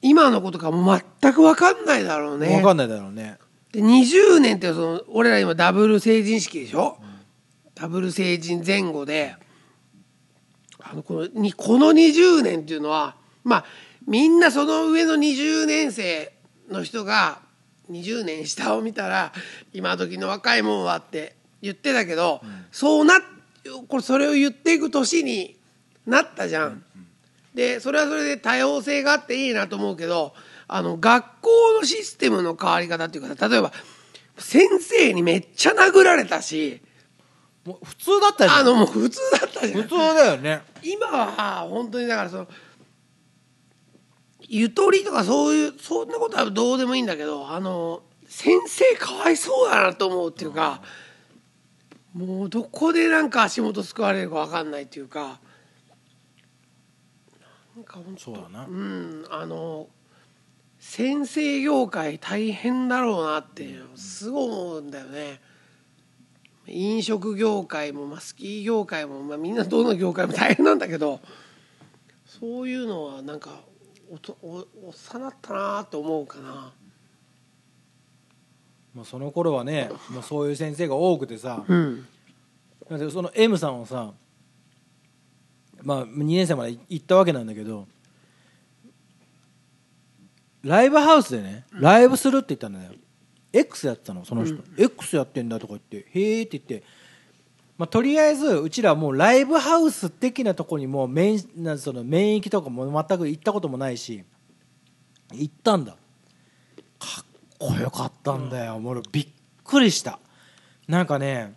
今の子とかも全く分かんないだろうね。分かんないだろうね。で20年ってその俺ら今ダブル成人式でしょ、ダブル成人前後であのこのにこの20年っていうのはまあみんなその上の20年生の人が20年下を見たら今時の若いもんはって言ってたけど、そうなこれそれを言っていく年になったじゃん。でそれはそれで多様性があっていいなと思うけどあの学校のシステムの変わり方っていうかさ例えば先生にめっちゃ殴られたしもう普通だったじゃん。あのもう普通だったじゃん。普通だよね。今は本当にだからそのゆとりとかそういうそんなことはどうでもいいんだけどあの先生かわいそうだなと思うっていうか、もうどこでなんか足元すくわれるか分かんないっていうかなんか本当そうだなうんあの先生業界大変だろうなってすごい思うんだよね。飲食業界も、まあ、スキー業界も、まあ、みんなどの業界も大変なんだけどそういうのはなんかおとお幼ったなと思うかな。もうその頃はねもうそういう先生が多くてさうん。その M さんはさまあ2年生まで行ったわけなんだけどライブハウスでねライブするって言ったんだよ。X やってたのその人、X やってんだとか言ってへえって言って、まあ、とりあえずうちらはもうライブハウス的なとこにもう免なんその免疫とかも全く行ったこともないし行ったんだ。かっこよかったんだよ、もう俺びっくりした。なんかね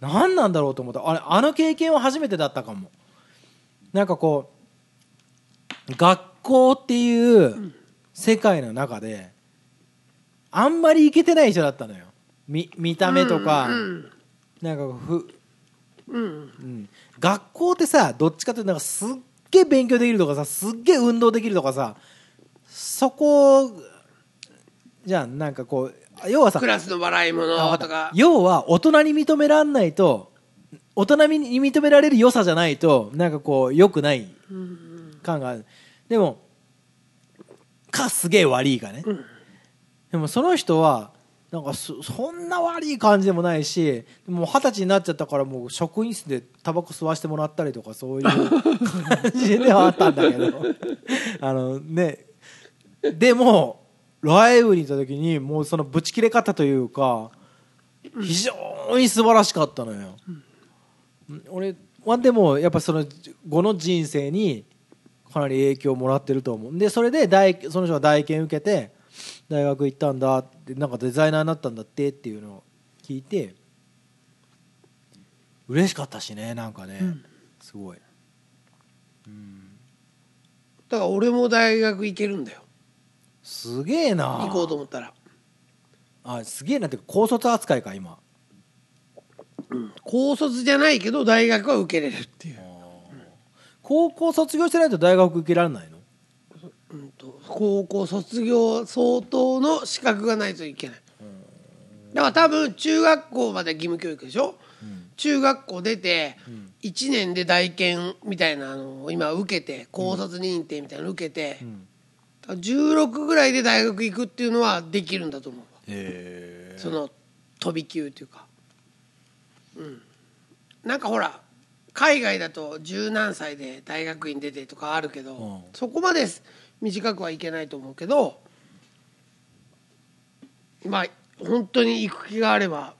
何なんだろうと思った。あれあの経験は初めてだったかも。なんかこう学校っていう世界の中であんまりいけてない人だったのよ。見見た目とか、うんなんかふ、うん。うん、学校ってさどっちかっていうとなんかすっげえ勉強できるとかさすっげえ運動できるとかさそこじゃんなんかこう要はさクラスの笑い物とか。要は大人に認めらんないと大人に認められる良さじゃないとなんかこう良くない感がある。でもかすげえ悪いかね、でもその人はなんかそそんな悪い感じでもないしもう二十歳になっちゃったからもう職員室でタバコ吸わしてもらったりとかそういう 感じではあったんだけど。あのね。でもライブに行った時にもうそのブチ切れ方というか非常に素晴らしかったのよ、俺はでもやっぱその後の人生にかなり影響をもらってると思う。でそれで大その人が大研受けて大学行ったんだってなんかデザイナーになったんだってっていうのを聞いて嬉しかったしねなんかね、すごい。だから俺も大学行けるんだよすげえな。行こうと思ったら。あすげえなって高卒扱いか今。高卒じゃないけど大学は受けれるっていう、高校卒業してないと大学受けられないの？うん、と高校卒業相当の資格がないといけない。だから多分中学校まで義務教育でしょ、中学校出て1年で大研みたいなのを今受けて高卒認定みたいなの受けて、だから16ぐらいで大学行くっていうのはできるんだと思うへその飛び級っていうか。うん。なんかほら海外だと十何歳で大学院出てとかあるけど、うん。そこまで短くはいけないと思うけどまあ本当に行く気があれば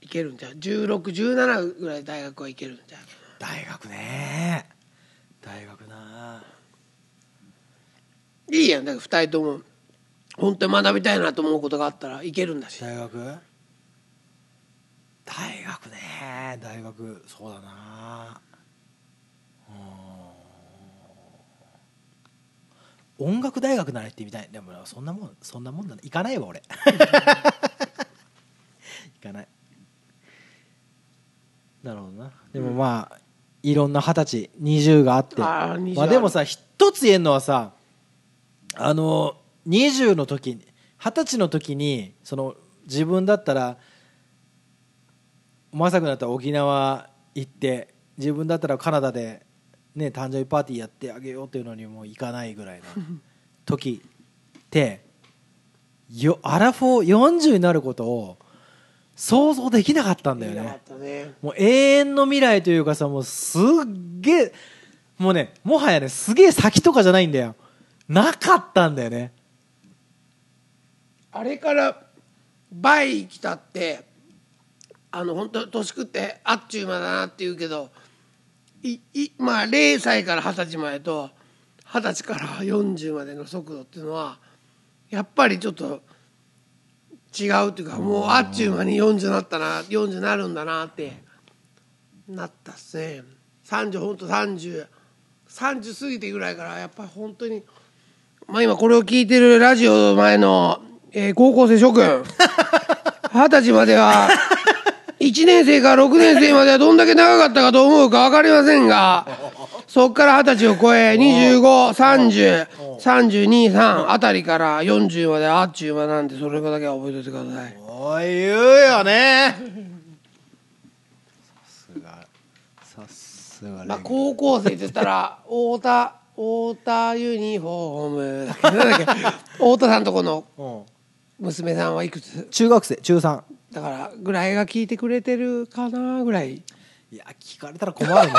いけるんじゃう1617ぐらい大学は行けるんじゃう大学ね。大学ないいやん。だから2人とも。本当に学びたいなと思うことがあったらいけるんだし。大学？大学ね。大学そうだな。うん。音楽大学なら行ってみたい。でもそんなもんそんなもんだね行かないわ俺。行かない。なるほどな。でもまあいろんな二十歳20があって。あー20まあでもさ一つ言えるのはさあの20の時に二十歳の時にその自分だったらまさくなったら沖縄行って自分だったらカナダで、ね、誕生日パーティーやってあげようっていうのにも行かないぐらいの 時ってよアラフォー40になることを想像できなかったんだよね。たね。もう永遠の未来というかさもうすっげえもうねもはやねすげえ先とかじゃないんだよなかったんだよね。あれから倍来たってあの本当年食ってあっちゅう間だなって言うけどいいまあ0歳から二十歳までと二十歳から40までの速度っていうのはやっぱりちょっと違うっていうかもうあっちゅう間に40なったな40なるんだなってなったっすね。30本当3030過ぎてぐらいからやっぱり本当にまあ今これを聞いてるラジオ前の、えー高校生諸君。二十歳までは1年生から6年生まではどんだけ長かったかと思うか分かりませんがそこから二十歳を超え25303233あたりから40まであっちゅう間なんでそれだけは覚えておいてください。おい言うよね。さすが。さすがまあ高校生って言ったら太田太田ユニフォーム太田さんとこのうん娘さんはいくつ？中学生中3だからぐらいが聞いてくれてるかなぐらい。いや聞かれたら困るね。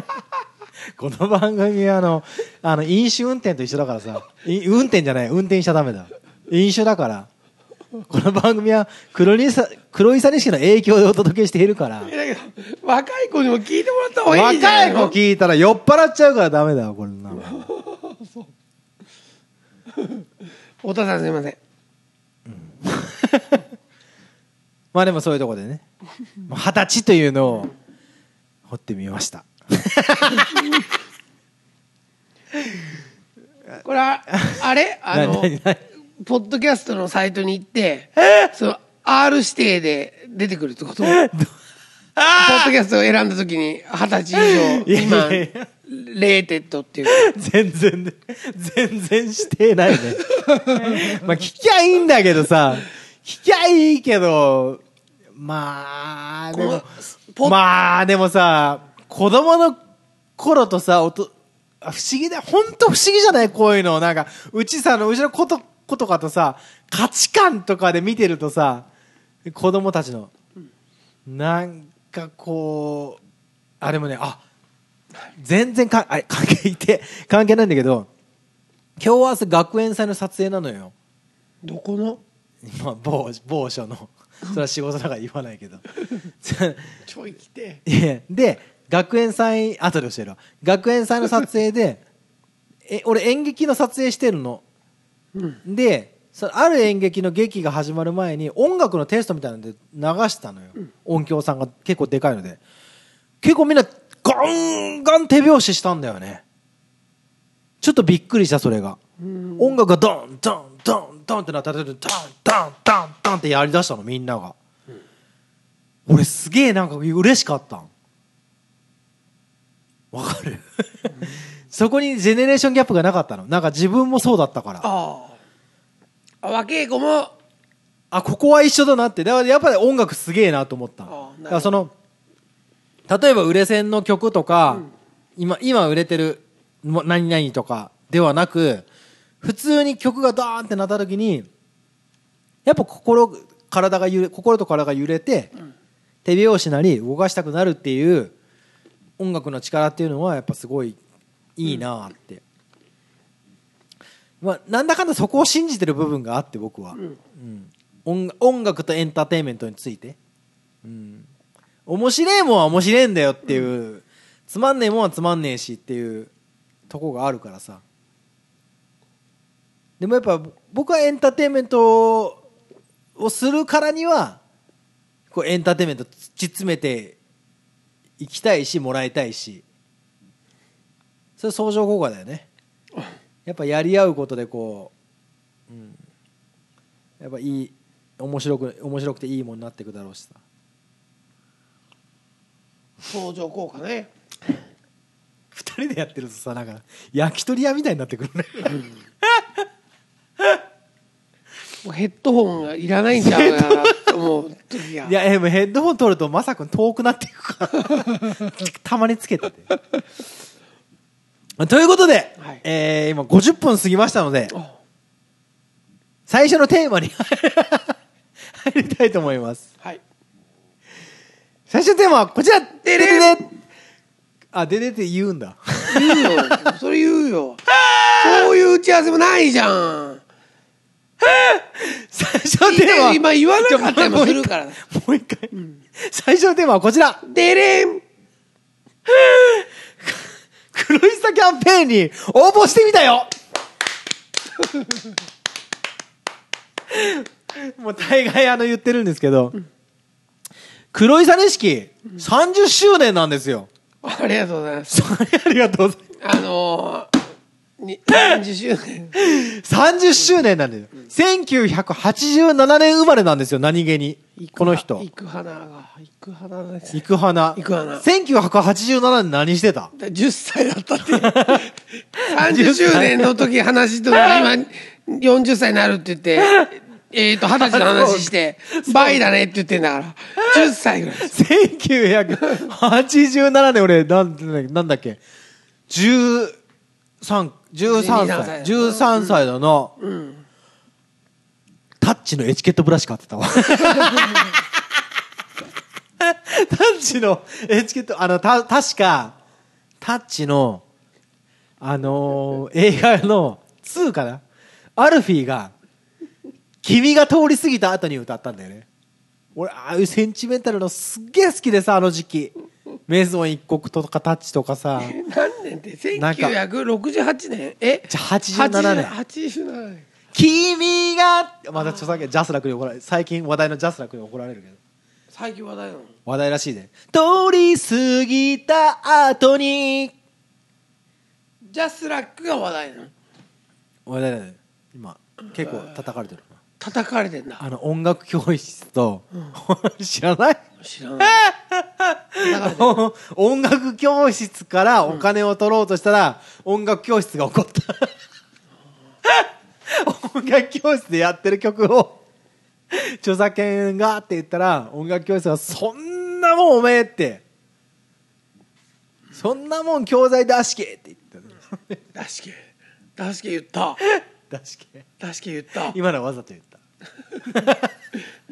この番組はあのあの飲酒運転と一緒だからさ。い運転じゃない運転しちゃダメだ。飲酒だからこの番組は黒にさ黒井さにしの影響でお届けしているから。だけど若い子にも聞いてもらった方がいいんじゃな若いいの子聞いたら酔っ払っちゃうからダメだよこれなの。太田さんすいません。まあでもそういうところでね。まあ二十歳というのを掘ってみました。これはあれ？あの何何ポッドキャストのサイトに行ってその R 指定で出てくるってこと？ポッドキャストを選んだ時に二十歳以上今 rated っていう。全然ね全然してないね。まあ聞きゃいいんだけどさ聞きゃいいけどまあでもポまあでもさ子供の頃とさおとあ不思議だ本当不思議じゃない？こういうの。なんかうちさのうちの子と子とかとさ価値観とかで見てるとさ子供たちのなんかこうあでもねあ全然かあ関係いて関係ないんだけど今日は明日学園祭の撮影なのよ。どこの？まあ某某所の。それは仕事だから言わないけど。ちょい来て。で学園祭後で教えるわ。学園祭の撮影でえ俺演劇の撮影してるの、でそある演劇の劇が始まる前に音楽のテストみたいなので流したのよ、音響さんが結構でかいので。結構みんなガンガン手拍子したんだよね。ちょっとびっくりしたそれが、音楽がドンドンドンドンってなったらドンドンドンドンってやりだしたのみんなが、俺すげえなんか嬉しかったん。わかる？そこにジェネレーションギャップがなかったの。なんか自分もそうだったから。ああ若い子も。あここは一緒だなって。だからやっぱり音楽すげえなと思ったあなるほど。だからその例えば売れ線の曲とか、今今売れてるも何々とかではなく普通に曲がドーンってなった時にやっぱ心体が揺れ心と体が揺れて、手拍子なり動かしたくなるっていう音楽の力っていうのはやっぱすごいいいなって、まあ、なんだかんだそこを信じてる部分があって僕は、うん。音音楽とエンターテインメントについて、うん、面白いもんは面白いんだよっていう、つまんねえもんはつまんねえしっていうとこがあるからさ。でもやっぱ僕はエンターテインメントをするからにはこうエンターテインメント突き詰めていきたいしもらいたいしそれ相乗効果だよね。やっぱやり合うことでこう、うん、やっぱいい面白く面白くていいものになっていくだろうしさ。相乗効果ね。二人でやってるとさなんか焼き鳥屋みたいになってくるね。もうヘッドホンがいらないんちゃうかなと思う時が。いや、えもうヘッドホン取るとまさくん遠くなっていくから。たまにつけてて。ということで、はい。えー今50分過ぎましたので、お最初のテーマに 入りたいと思います。はい。最初のテーマはこちら。でれんであ、ででって言うんだ。言うよ。それ言うよ。そういう打ち合わせもないじゃん。最初のテーマは今言わなかったりもするから。もう一回。最初のテーマはこちら。でれん 黒いさキャンペーンに応募してみたよ。もう大概あの言ってるんですけど、黒いさ錦30周年なんですよ。ありがとうございます。ありがとうございまあのー、に30周年す。30周年なんですよ。1987年生まれなんですよ、何気に。この人。行く花が行く花です行く花。行く花1987年何してた？10歳だったって30周年の時話と今40歳になるって言ってえっと二十歳の話して倍だねって言ってんだから10歳ぐらいです1987年俺なんなんだっけ？13 13 12歳。13歳。だな、タッチのエチケットブラシ買ってたわ。タッチのエチケットあのた確かタッチのあのー映画の2かな。アルフィーが君が通り過ぎた後に歌ったんだよね。俺ああいうセンチメンタルのすっげえ好きでさあの時期メゾン一刻とかタッチとかさ。何年って？なんか。1968年？え？じゃあ87年。87年。君がまた著作権ジャスラックに怒られ最近話題のジャスラックに怒られるけど。最近話題なの？話題らしいね。通り過ぎた後に。ジャスラックが話題なの？話題だね。今結構叩かれてる。な叩かれてんだ。あの音楽教室と、知らない？知らない音楽教室からお金を取ろうとしたら、音楽教室が怒った。音楽教室でやってる曲を、著作権がって言ったら、音楽教室がそんなもんおめえって、そんなもん教材出しけって言ったの。出しけ出しけ言った出しけ。出しけ言った 今のはわざと言った。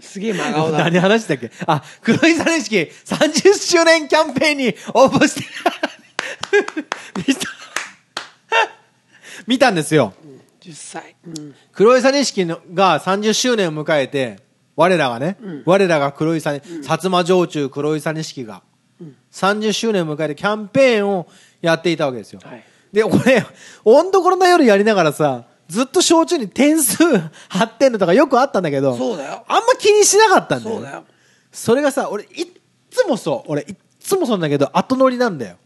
すげえ真顔だ。何話したっけ？あ、黒いサネ式30周年キャンペーンに応募して、見た、見たんですよ。10歳。うん。黒いサネ式のが30周年を迎えて、我らがね、我らが黒いサネ、薩摩城中黒いサネ式が、30周年を迎えてキャンペーンをやっていたわけですよ。はい。で、これ、温どころの夜やりながらさ、ずっと焼酎に点数貼ってんのとかよくあったんだけど、そうだよあんま気にしなかったんだよね。そうだよそれがさ、俺、いっつもそう。俺、いっつもそうなんだけど、後乗りなんだよ。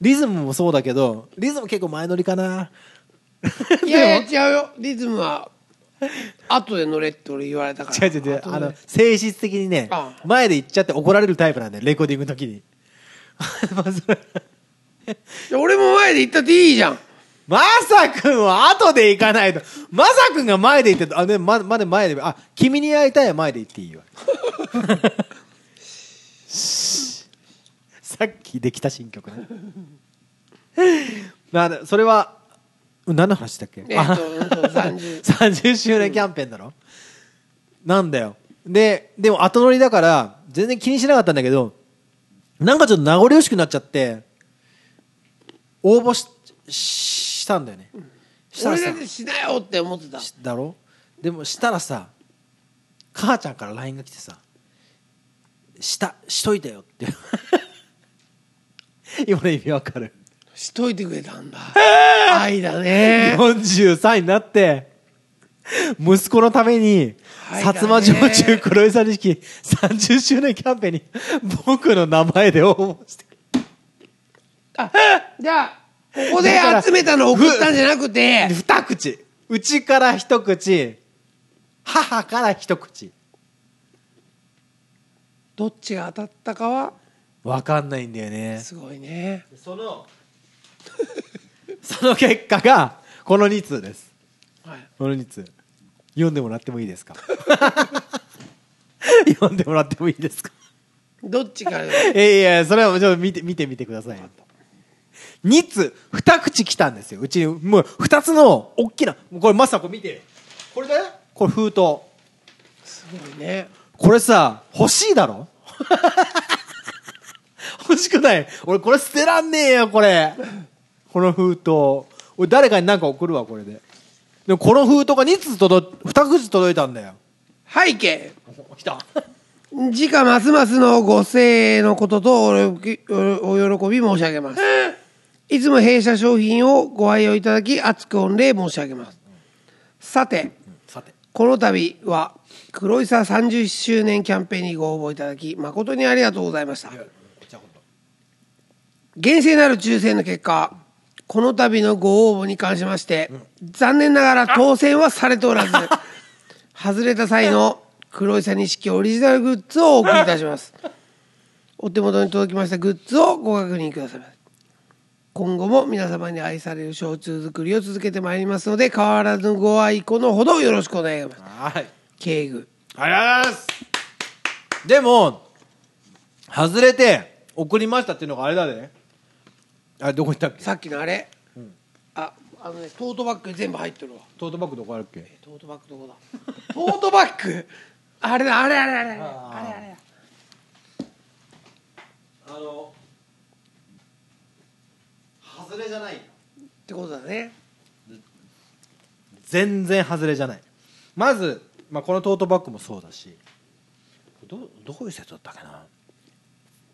リズムもそうだけど、リズム結構前乗りかな。いやいや違うよリズムは後で乗れって俺言われたから違う違う違う。あの、性質的にねああ、前で行っちゃって怒られるタイプなんだよ、レコーディングの時に。俺も前で行ったっていいじゃんまさくんは後で行かないと。まさくんが前で行って、あ、ね、ま、まだ前で、あ、君に会いたいは前で行っていいわ。さっきできた新曲ね。まあ、それは、うん何の話だっけ、えっとうんそう30 30周年キャンペーンだろ、なんだよ。で、でも後乗りだから、全然気にしなかったんだけど、なんかちょっと名残惜しくなっちゃって、応募ししたんだよね。したらさ。俺だってしなよって思ってた。しだろ？でもしたらさ母ちゃんから LINE が来てさ「したしといてよ」って。今の意味わかる。しといてくれたんだ。愛だね。43になって息子のためにはい薩摩城中黒井さん式30周年キャンペーンに僕の名前で応募してあじゃあここで集めたの送ったんじゃなくて。二口。うちから一口。母から一口。どっちが当たったかは？わかんないんだよね。すごいね。その その結果がこの2通です。はい。この2通。読んでもらってもいいですか？読んでもらってもいいですか？どっちからえいやそれはちょっと見て見てみてください。よ2つ2口来たんですよ。うちにもう2つの大きなこれマスターこれ見て。これだよこれ封筒。すごいね。これさ欲しいだろ？欲しくない。俺これ捨てらんねえよこれ。この封筒。俺誰かに何か送るわこれで。でもこの封筒が2つ届2口届いたんだよ。背景。来た。時価ますますのご声援のこととお喜お喜び申し上げます。いつも弊社商品をご愛用いただき厚く御礼申し上げます。さて、さてこの度は黒いさ30周年キャンペーンにご応募いただき誠にありがとうございました。厳正なる抽選の結果、この度のご応募に関しまして、残念ながら当選はされておらず、外れた際の黒いさ錦オリジナルグッズをお送りいたします。お手元に届きましたグッズをご確認ください。今後も皆様に愛される焼酎作りを続けてまいりますので、変わらずご愛顧のほどよろしくお願いします。はい。敬具。ありがとうございます。でも外れて送りましたっていうのがあれだねあれどこ行ったっけ？さっきのあれ、あ、あのね、トートバッグに全部入ってるわ。トートバッグどこあるっけ？トートバッグどこだ？トートバッグ？あれだあれあれあれ。あれあれあれあの外れじゃない。ってことだね。全然外れじゃない。まず、まあ、このトートバッグもそうだしどどういう説だったっけな。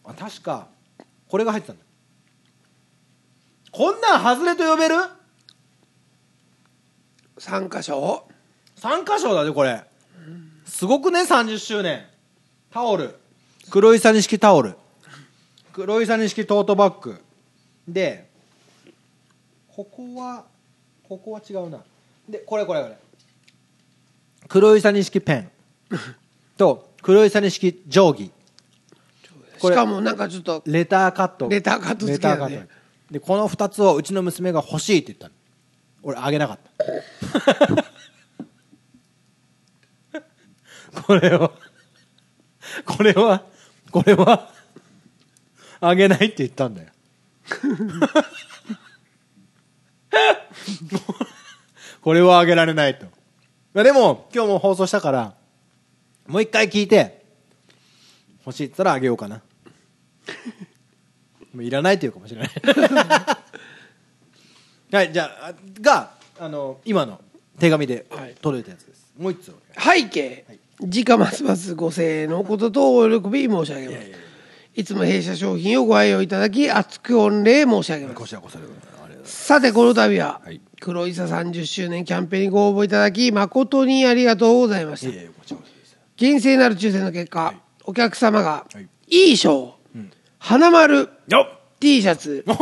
あ確かこれが入ってたんだこんなん外れと呼べる？3箇所。3箇所だねこれ。すごくね30周年。タオル。黒いさ式タオル。黒いさ式トートバッグ。でここはここは違うな。でこれこれこれ。黒いさ式ペン。と黒いさ式定規。しかもなんかちょっとレターカット。レターカット付きだね。レターカット。でこの2つをうちの娘が欲しいって言ったの。俺あげなかった。これをこれはこれはあげないって言ったんだよ これはあげられないと。まあでも今日も放送したからもう一回聞いて欲しいって言ったらあげようかな。もういらないというかもしれない。はいじゃああがあの今の手紙ではい。届いたやつです、もう一つ背景。時価ますますご声援のこととお喜び申し上げます。いつも弊社商品をご愛用いただき厚く御礼申し上げます。こちらこそでございますさてこの度は、はい。黒いさ30周年キャンペーンにご応募いただき誠にありがとうございました。厳正なる抽選の結果、お客様が、はい。いい賞、花丸 T シャツ、お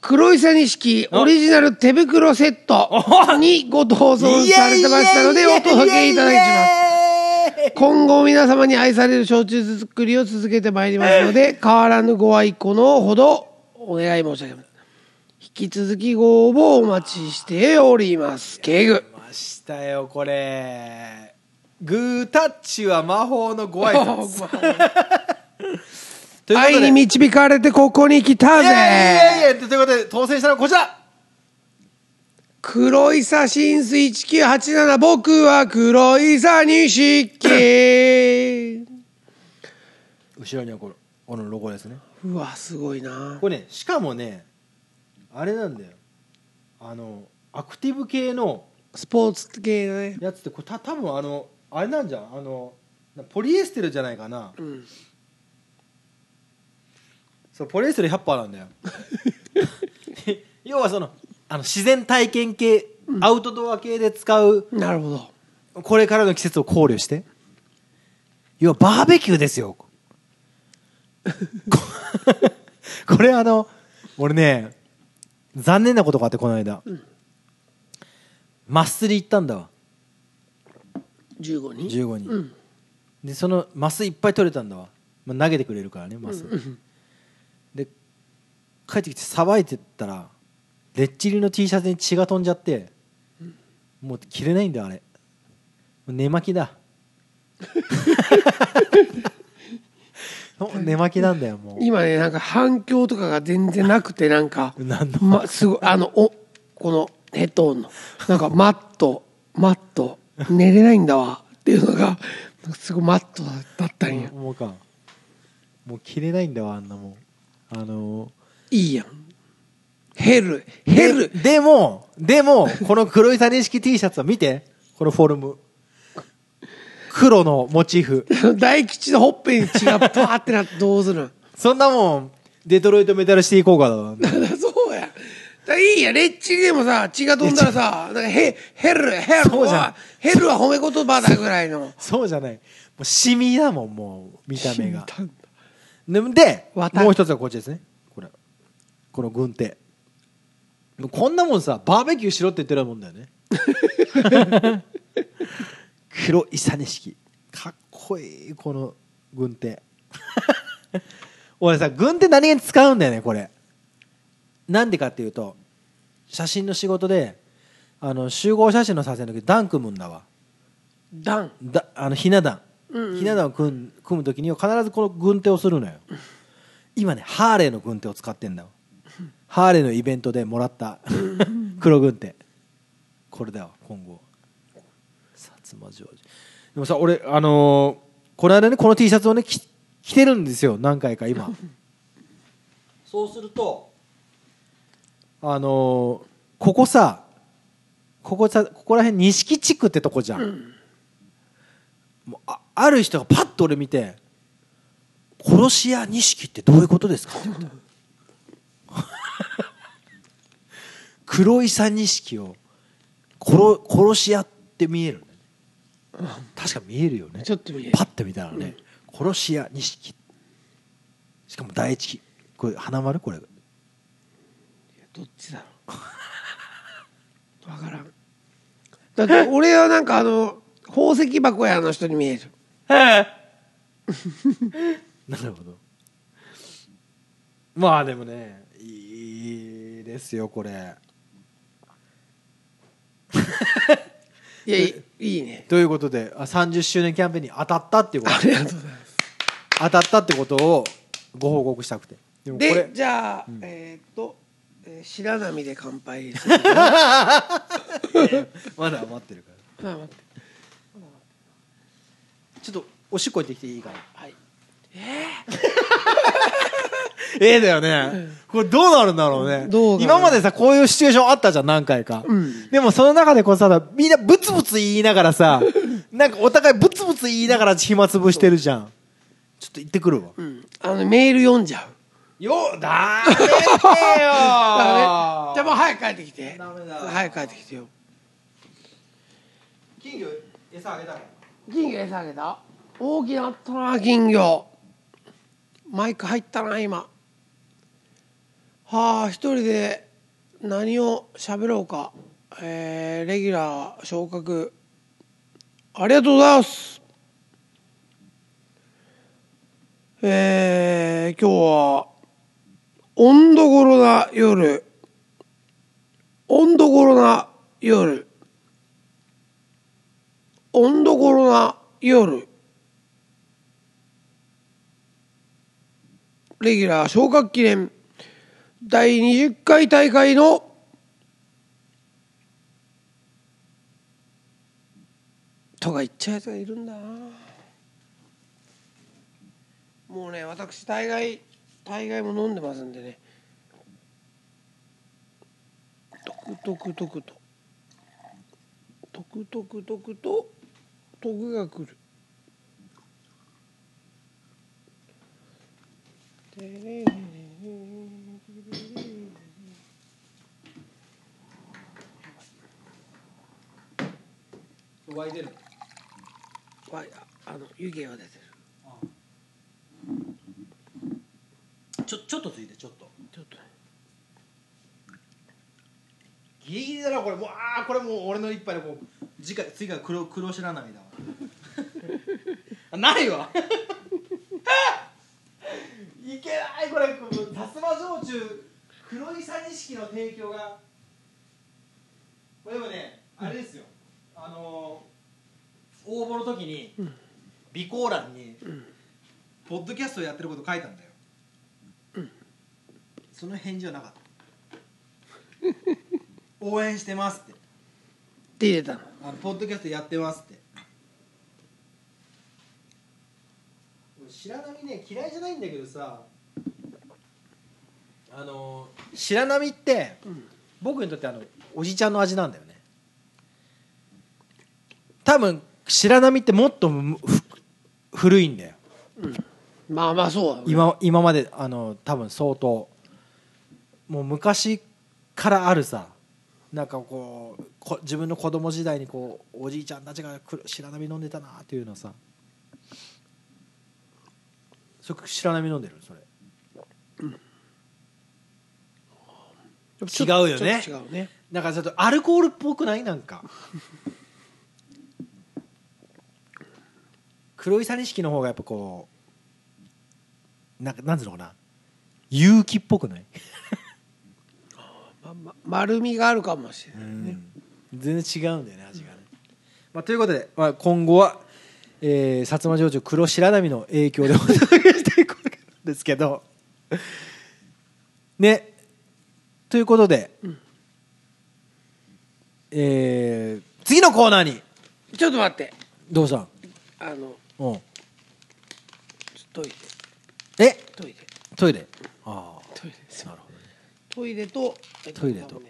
黒いさ錦オリジナル手袋セットにご当選されてましたので、お届けいただきます。今後も皆様に愛される焼酎作りを続けてまいりますので、変わらぬご愛顧のほどお願い申し上げます。引き続きご応募お待ちしております。敬具。ましたよこれ。グータッチは魔法のご挨拶。ということ愛でに導かれてここに来たいやいやいぜやということで当選したのはこちら。黒いさ新水1987僕は黒いさ錦。後ろにはこのこのロゴですね。うわすごいな。これねしかもねあれなんだよ。あのアクティブ系のスポーツ系のね。やつってこれた多分あのあれなんじゃん。あのポリエステルじゃないかな、うん。そうポリエステル100%なんだよ。要はそのあの自然体験系、アウトドア系で使うなるほど。これからの季節を考慮して。要はバーベキューですよ。こ これあの俺ね残念なことがあってこの間、マッスリ行ったんだわ。15人？15人、うん。でそのマスいっぱい取れたんだわ、まあ、投げてくれるからねマス、で帰ってきてさばいてったらレッチリの T シャツに血が飛んじゃってもう着れないんだよあれ。寝巻きだ 寝巻きなんだよもう。今ねなんか反響とかが全然なくてなんか。ま、すごいあのおこのヘッドホンの。なんかマット。マット。寝れないんだわ。っていうのがすごいマットだったんや。もうか。もう着れないんだわあんなもん。あのいいやん。ヘルヘル。ででもでもこの黒いサ式 T シャツは見て。このフォルム黒のモチーフ。大吉のほっぺに血がパーってなってどうするんそんなもんデトロイトメタルシティ効果だわ。だからそうや。だいいやレッチリでもさ血が飛んだらさなんかヘヘルヘルはヘルは褒め言葉だぐらいの。そうじゃない。もうシミだもんもう見た目が。でもう一つはこっちですね。これ。この軍手。こんなもんさバーベキューしろって言ってるもんだよね 黒いさ式。かっこいいこの軍手。俺さ軍手何気に使うんだよねこれ。なんでかっていうと写真の仕事であの集合写真の撮影の時ダン組むんだわ。ダン。だあのひな壇、うんうん。ひな壇を組む組む時には必ずこの軍手をするのよ。今ねハーレーの軍手を使ってんだわ。ハーレーのイベントでもらった。黒軍手。これだよ今後薩摩ジでもさ俺あのーこの間ねこの T シャツをね着着てるんですよ何回か今。そうするとあのーここさここさここら辺錦地区ってとこじゃん。もうあある人がパッと俺見て「殺し屋錦ってどういうことですか?」って言った。黒いさ錦を殺殺し屋って見えるね確か見えるよね。ちょっと見える。パッと見たらね、殺し屋錦。しかも第一これ花丸？これ。どっちだろう。分からん。だって俺はなんかあの宝石箱屋の人に見える。なるほど。まあでもねいいですよこれ いやいいね。ということであ30周年キャンペーンに当たったっていうこと？ありがとうございます。当たったってことをご報告したくて。でもこでれじゃあ、えーっと、えー白波で乾杯する。まだ待ってるから。あ待ってちょっとおしっこ行ってきていいかな？はいえ えだよね、これどうなるんだろうね。どう今までさこういうシチュエーションあったじゃん何回か、うん。でもその中でこうさみんなブツブツ言いながらさなんかお互いブツブツ言いながら暇つぶしてるじゃん。ちょっと行ってくるわ。うん。あのメール読んじゃう。よだめてよ。ダメ？じゃあもう早く帰ってきて。ダメだ。早く帰ってきてよ。金魚餌あげたの？金魚餌あげた？大きなったな金魚マイク入ったな今。はあ一人で何を喋ろうか。えー、レギュラー昇格。ありがとうございます。えー、今日は温度ごろな夜。温度ごろな夜。温度ごろな夜。レギュラー昇格記念。第20回大会のとか言っちゃうやつがいるんだな。もうね私大概大概も飲んでますんでね。トクトクトクと。トクトクトクと徳が来るてれれれれ湧いてるわあの湯気は出てるちょちょっとついてちょっとちょっとギリギリだなこれもうああこれもう俺の一杯でこう次回次回黒黒白波だわあないわいけないこれ。こうさすま焼酎黒いさ錦の提供が。これでもねあれですよ。あのー応募の時に、備考欄に、ポッドキャストをやってること書いたんだよ、その返事はなかった。応援してますって。って入れたの。あのポッドキャストやってますって俺白波ね嫌いじゃないんだけどさ。あの白波って、僕にとってあのおじちゃんの味なんだよね。多分白波ってもっと古いんだよ。まあまあそうだね。今今まであの多分相当。もう昔からあるさ。なんかこうこ自分の子供時代にこうおじいちゃんたちが白波飲んでたなっていうのさそれ。白波飲ん。でるそれちょっと違うよね。違うねなんかちょっとアルコールっぽくない？なんか。黒いサニシキの方がやっぱこうなんかなんつうのかな？勇気っぽくない？まま丸みがあるかもしれないね、全然違うんだよね味がね、まあ、ということで、まあ、今後は、えー、薩摩城主黒白波の影響でお届けしていくわけなんですけど。ね。ということで、えー次のコーナーに。ちょっと待って。どうしたん。あのうん。トイレ。え？トイレ。トイレ？あトイレなるほどね。トイレとトイレと。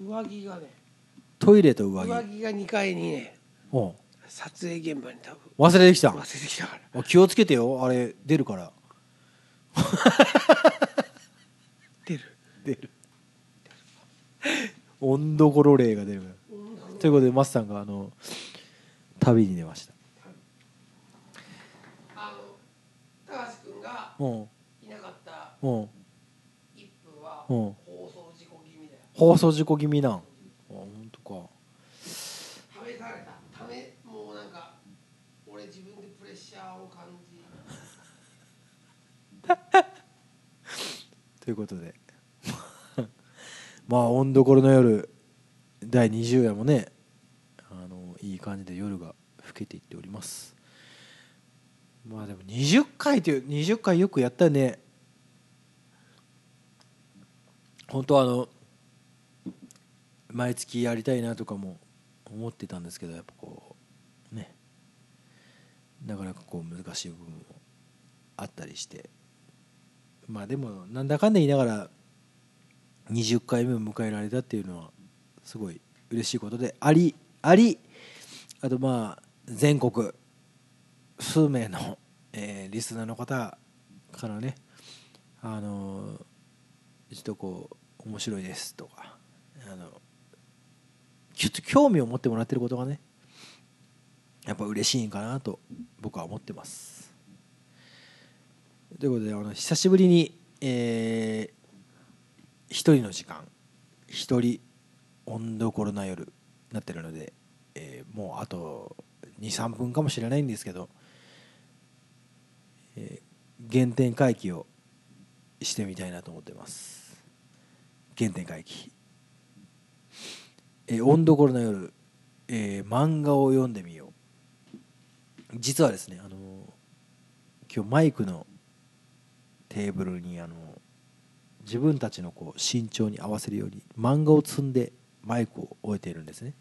上着がね。トイレと上着。上着が2階にね。うん撮影現場に多分。忘れてきた。忘れてきたから。あ気をつけてよ。あれ出るから。出る。出る。温度ころ霊が出るということでマスさんがあの旅に出ました。あの高橋君がうん。いなかったうん。1分はうん。放送事故気味だよ。放送事故気味なんあ本当か試されたためもうなんか俺自分でプレッシャーを感じということで。まあ温どころの夜第20夜もねあのいい感じで夜が更けていっております。まあでも20回という20回よくやったね。本当はあの毎月やりたいなとかも思ってたんですけどやっぱこうね。なかなかこう難しい部分もあったりして。まあでもなんだかんだ言いながら20回目を迎えられたっていうのはすごい嬉しいことでありありあとまあ全国数名の、えーリスナーの方からねあのーちょっとこう面白いですとかあのちょっと興味を持ってもらってることがねやっぱ嬉しいんかなと僕は思ってます。ということであの久しぶりに、えー一人の時間一人温度コロナ夜なってるので、えーもうあと23分かもしれないんですけど、えー原点回帰をしてみたいなと思ってます。原点回帰。えー温度コロナ夜、えー漫画を読んでみよう。実はですねあのー今日マイクのテーブルにあの自分たちのこう身長に合わせるように漫画を積んでマイクを置いているんですね。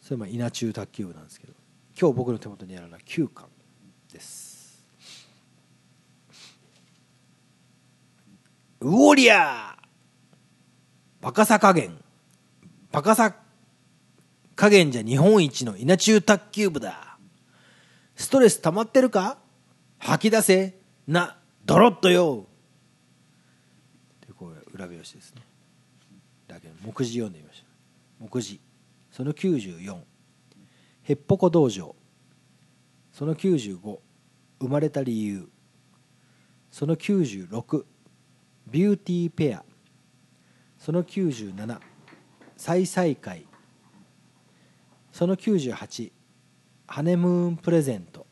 それは稲中卓球部なんですけど今日僕の手元にあるのは9巻です。うおりゃーバカさ加減。バカさ加減じゃ日本一の稲中卓球部だ。ストレス溜まってるか？吐き出せ。なドロッとよ。でこう裏表紙ですね。だけど目次読んでみました。目次。その94へっぽこ道場。その95生まれた理由。その96ビューティーペア。その97再々会。その98ハネムーンプレゼント。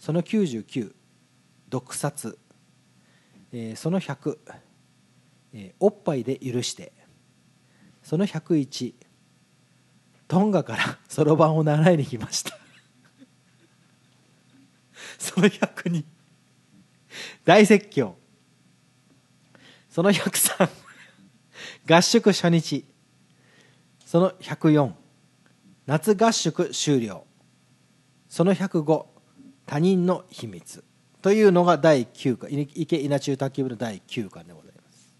その99毒殺、えーその100、えーおっぱいで許して。その101トンガから そろばんを習いに来ました。その100に大説教。その103合宿初日。その104夏合宿終了。その105他人の秘密。というのが第9巻池稲中卓球部の第9巻でございます。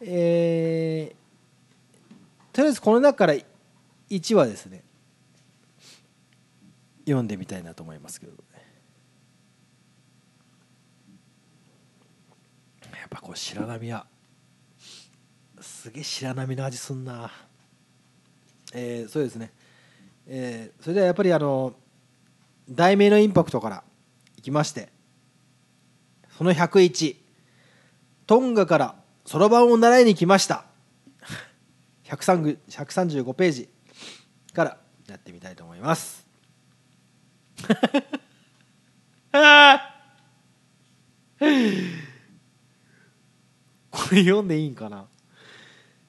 えー、とりあえずこの中から1話ですね読んでみたいなと思いますけどやっぱこう白波はすげえ白波の味すんな。えー、そうですね。えー、それではやっぱりあの題名のインパクトからいきましてその101トンガからそろばんを習いに来ました。135ページからやってみたいと思います。これ読んでいいんかな？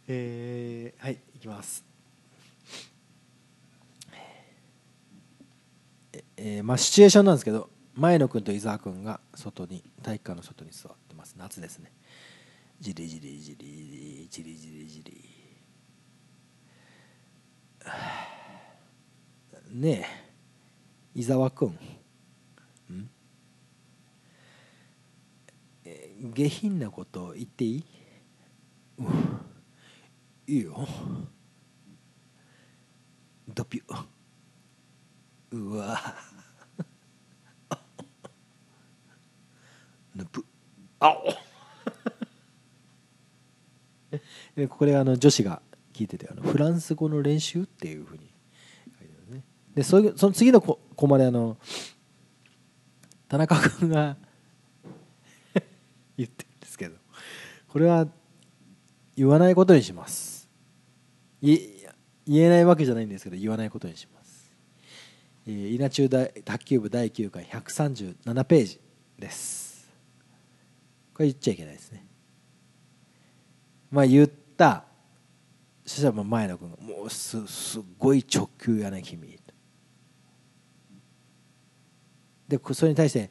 えー、はいいきます。えー、まあシチュエーションなんですけど前野君と伊沢君が外に体育館の外に座ってます。夏ですね。じりじりじりじりじりじり。ねえ。伊沢君ん。下品なこと言っていい、うん、いいよ。ドピュうわ。ぬぷあお。これあの女子が聞いててあのフランス語の練習っていうふうに。書いてるねでそその次のコマであの田中君が 言ってるんですけどこれは言わないことにします。言えないわけじゃないんですけど言わないことにします。えー、稲中大卓球部第9回137ページですこれ言っちゃいけないですね。まあ言った。そしたら前野君が「もうすすごい直球やね君」でそれに対して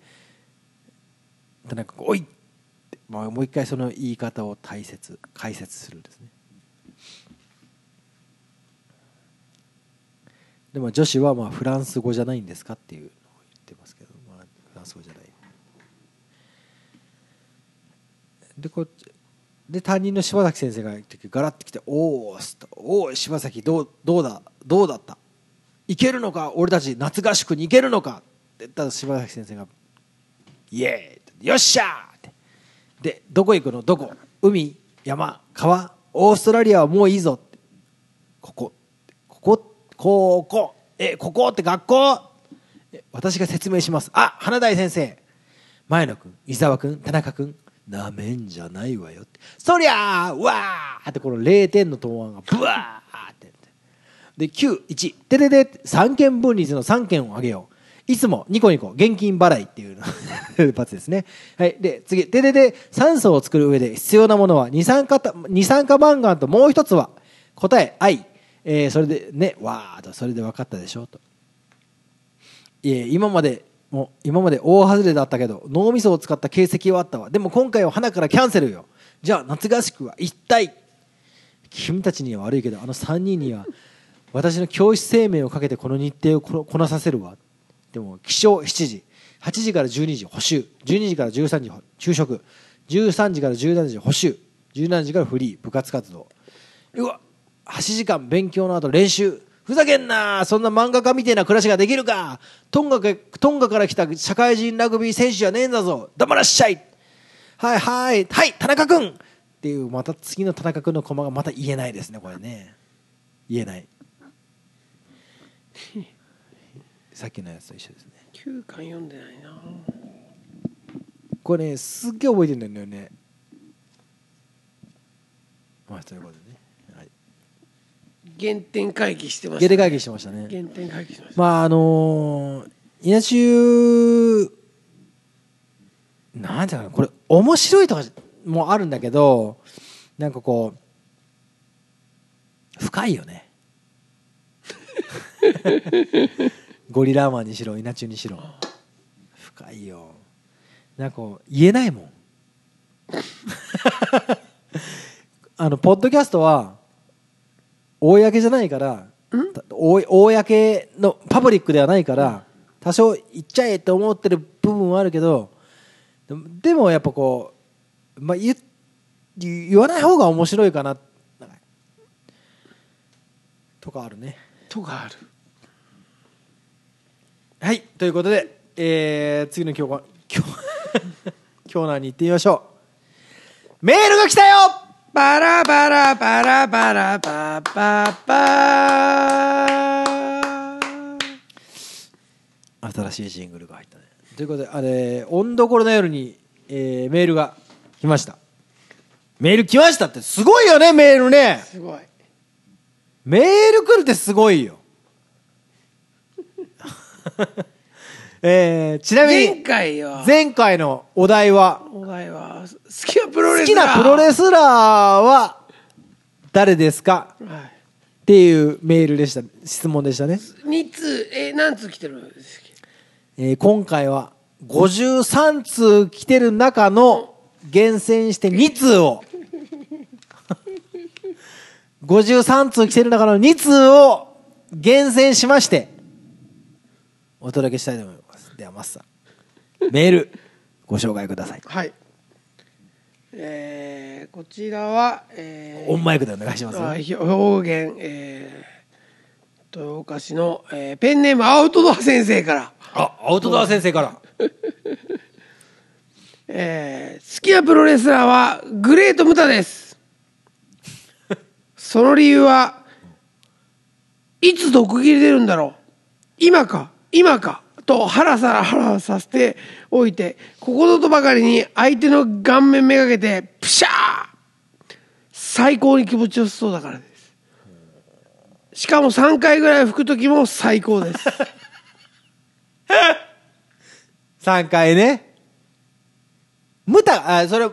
田中君「おい!」って、まあ、もう一回その言い方を大切解説するですね。でも女子はまあフランス語じゃないんですかっていうのを言ってますけど、まあ、フランス語じゃない。でこで担任の柴崎先生がガラッと来て「おおおお柴崎どうどうだ？どうだった？行けるのか？俺たち夏合宿に行けるのか」って言ったら柴崎先生が「イエーイよっしゃー!」って。でどこ行くの？どこ？海山川？オーストラリアはもういいぞって。ここ。ここ？ここ。えここ？って学校？私が説明します。あ花大先生。前野君伊沢君田中君なめんじゃないわよ。ってそりゃーわーってこの0点の答案がブワーって。で91ててて。三権分立の3件をあげよう。いつもニコニコ現金払いっていうの。パツですね。はい。で、次。ででで、酸素を作る上で必要なものは二酸化、二酸化マンガンともう一つは答え、愛。えー、それでねわーと。それで分かったでしょうと。いえ今までもう今まで大外れだったけど脳みそを使った形跡はあったわ。でも今回は花からキャンセルよ。じゃあ夏合宿は一体。君たちには悪いけどあの3人には私の教師生命をかけてこの日程をこなさせるわ。でも起床7時。8時から12時補習。12時から13時昼食。13時から17時補習。17時からフリー。部活活動。うわ8時間勉強の後練習。ふざけんな。そんな漫画家みたいな暮らしができるか。トンガトンガから来た社会人ラグビー選手じゃねえんだぞ。黙らっしゃい。はいはい。はい田中君っていうまた次の田中君の駒がまた言えないですねこれね。言えない。さっきのやつと一緒ですね。9巻読んでないな。これねすっげえ覚えてるんだよね。まあということで。ね原点回帰してました、ね、原点回帰してましたね。原点回帰しました。まああのー、稲中なんていうかなこれ面白いとかもあるんだけどなんかこう深いよね。ゴリラーマンにしろ稲中にしろ。深いよ。なんかこう言えないもん。あのポッドキャストは公じゃないからお公のパブリックではないから多少言っちゃえって思ってる部分はあるけどでもやっぱこう、まあ、言言わない方が面白いかなとかあるね。とかある。はいということで、えー、次の今日今日今日何に行ってみましょう。メールが来たよバラバラバラバラバババ新しいジングルが入ったねということであれ温どころの夜に、えー、メールが来ましたメール来ましたってすごいよねメールねすごいメール来るってすごいよえー、ちなみに前回は前回のお題はお題は好きなプロレ好スラー。きなプロレスラーは誰ですか？はい。っていうメールでした。質問でしたね、2通えー何通来てるんですっけ？えー今回は53通来てる中の厳選して2通を。53通来てる中の2通を厳選しましてお届けしたいと思いますではマスターメールご紹介ください。はい。えーこちらは、えーオンマイクでお願いしますよ。あひょ兵庫県、えー、豊岡市の、えーペンネームアウトドア先生から、あアウトドア先生から。えー好きなプロレスラーはグレート・ムタです。その理由はいつ毒切れ出るんだろう。今か今かとハラサラハラさせておいてここぞとばかりに相手の顔面めがけてプシャー最高に気持ちよさそうだからです。しかも3回ぐらい吹く時も最高です。3回ね。ムタあそれ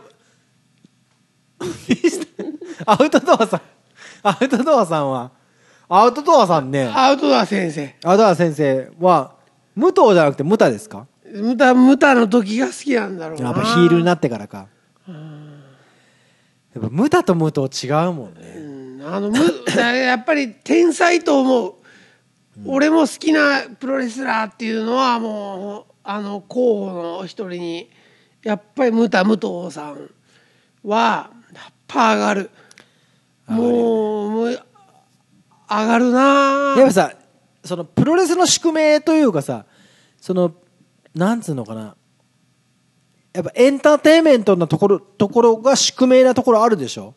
アウトドアさん。アウトドアさんは。アウトドアさんね。アウトドア先生。アウトドア先生は武藤じゃなくてムタですか？ムタムタの時が好きなんだろうな。やっぱヒールになってからか。やっぱムタと武藤違うもんね。うん。あのむだ やっぱり天才と思う、俺も好きなプロレスラーっていうのはもうあの候補の一人にやっぱりムタ武藤さんはやっぱ上がる。もうもう上がるなやっぱさそのプロレスの宿命というかさそのなんつうのかな。やっぱエンターテインメントのところところが宿命なところあるでしょ、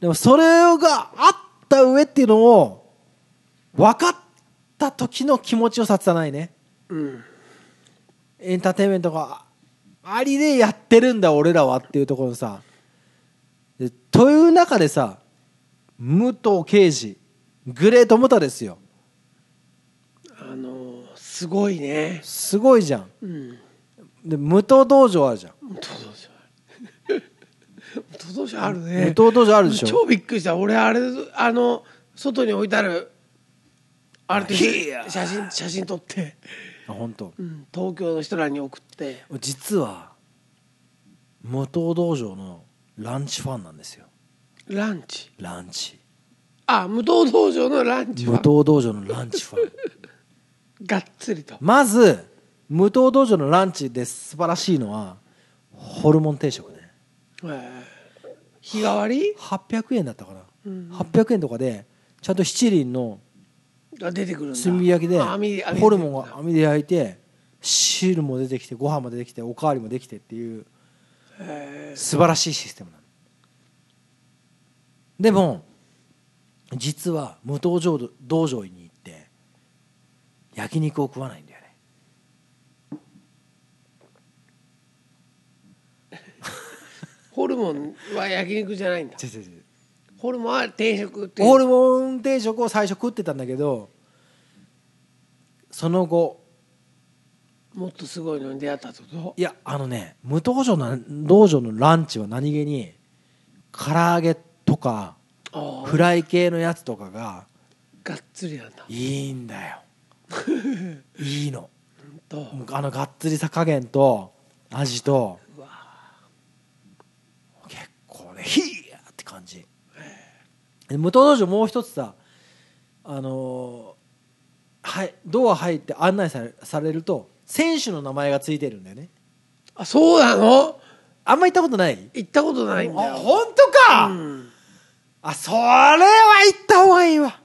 でもそれがあった上っていうのを分かった時の気持ちよさってないね。うん。エンターテインメントがありでやってるんだ俺らはっていうところさ。でという中でさ武藤敬司グレートムタですよあのすごいね。すごいじゃん。うん。で武藤道場あるじゃん。武藤道場。武藤道場あるね。武藤道場あるでしょ。超びっくりした。俺あれあの外に置いてあるあれといや。写真写真撮って、あ本当。うん、東京の人らに送って。実は武藤道場のランチファンなんですよ。ランチ？ランチ。あ無藤道場のランチ武は藤道場のランチファンがっつりと。まず武藤道場のランチで素晴らしいのはホルモン定食ね。えー。日替わり？800円だったかな、うん。800円とかでちゃんと七輪のが出てくる炭火焼きでホルモンが網で焼いて汁も出てきてご飯も出てきておかわりもできてっていうへ素晴らしいシステムなの。でも実は無藤場道場に焼肉を食わないんだよね。ー ホルモンは焼肉じゃないんだ。違う違う違う。ホルモンは定食っていう。ホルモン定食を最初食ってたんだけどその後もっとすごいのに出会ったってこと？いやあのね無道場の道場のランチは何気に唐揚げとかフライ系のやつとかががっつりなんだ。いいんだよいいの。あのがっつりさ加減と味と結構ねヒーって感じ。で無糖道場もう一つさあのーはいドア入って案内されされると選手の名前がついてるんだよね。あそうなの？あんま行ったことない？行ったことないんだよ。あ本当か、うん。あそれは行った方がいいわ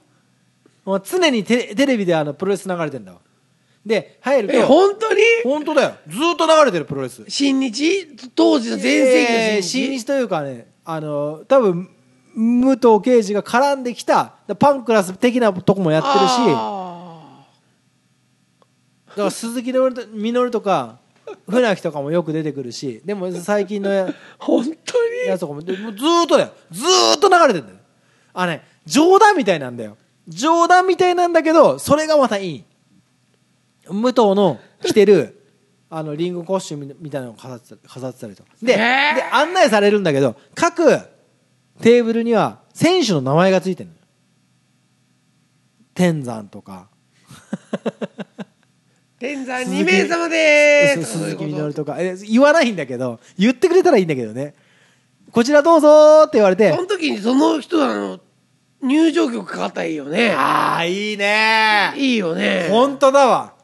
もう常にテテレビであのプロレス流れてんだわ。で入るえと本当に？本当だよ。ずーっと流れてるプロレス。新日？当時の全盛期のえー新日、新日というかねあの多分武藤敬司が絡んできたパンクラス的なとこもやってるし。だあから鈴木みのるとか船木とかもよく出てくるし。でも最近のやー 本当に？やつとかもでもうずーっとだよ。ずーっと流れてるんだよ。あね冗談みたいなんだよ冗談みたいなんだけどそれがまたいい。武藤の着てる あのリンゴコスチュームみたいなのを飾ってた飾ってたりとか。で,、で案内されるんだけど各テーブルには選手の名前がついてるの。よ天山とか。天山2名様でーす。鈴木みのるとか。え言わないんだけど言ってくれたらいいんだけどね。こちらどうぞーって言われて。とその時にその人あの？入場曲かかったらいいよね。ああいいね。いいよね。本当だわ。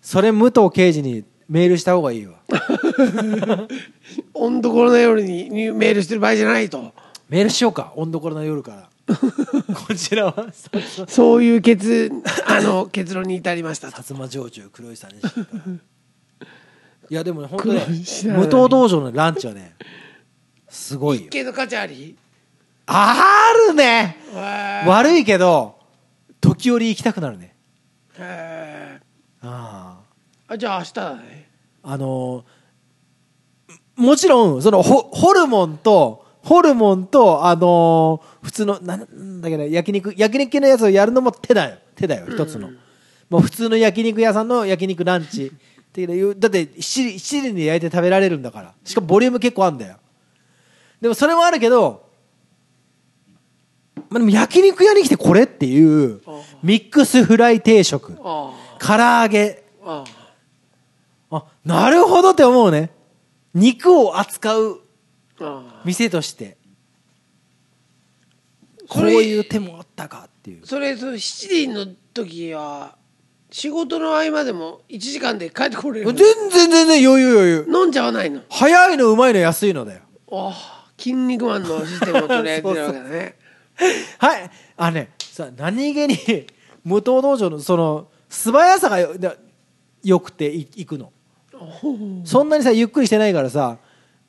それ武藤刑事にメールした方がいいわ。温どころの夜ににメールしてる場合じゃないと。メールしようか。温どころの夜から。こちらは？そういう結あの結論に至りました。薩摩城中黒石さんでしたいやでもね本当ね武藤道場のランチはねすごいよ。系の価値あり？あるね。悪いけど時折行きたくなるね。へあー。あじゃあ明日だね。ああのーもちろんそのホホルモンとホルモンとあのー普通のなんだっけど焼肉焼肉系のやつをやるのも手だよ。手だよ一つの、もう普通の焼肉屋さんの焼肉ランチ。っていうだって七輪で焼いて食べられるんだから。しかもボリューム結構あるんだよ。でもそれもあるけど、まあ、でも焼肉屋に来てこれっていうあミックスフライ定食。あ唐揚げ。あなるほどって思うね。肉を扱うあ店として。こそうれいう手もあったかっていう。それその七輪の時は仕事の合間でも1時間で帰ってこれる全然全然余裕余裕。飲んじゃわないの？早いのうまいの安いのだよ。ああ筋肉マンのシステムを取り上げてるわけだね はい。あねさ何気に 無糖道場のその素早さがよだよくてい行くの。そんなにさゆっくりしてないからさ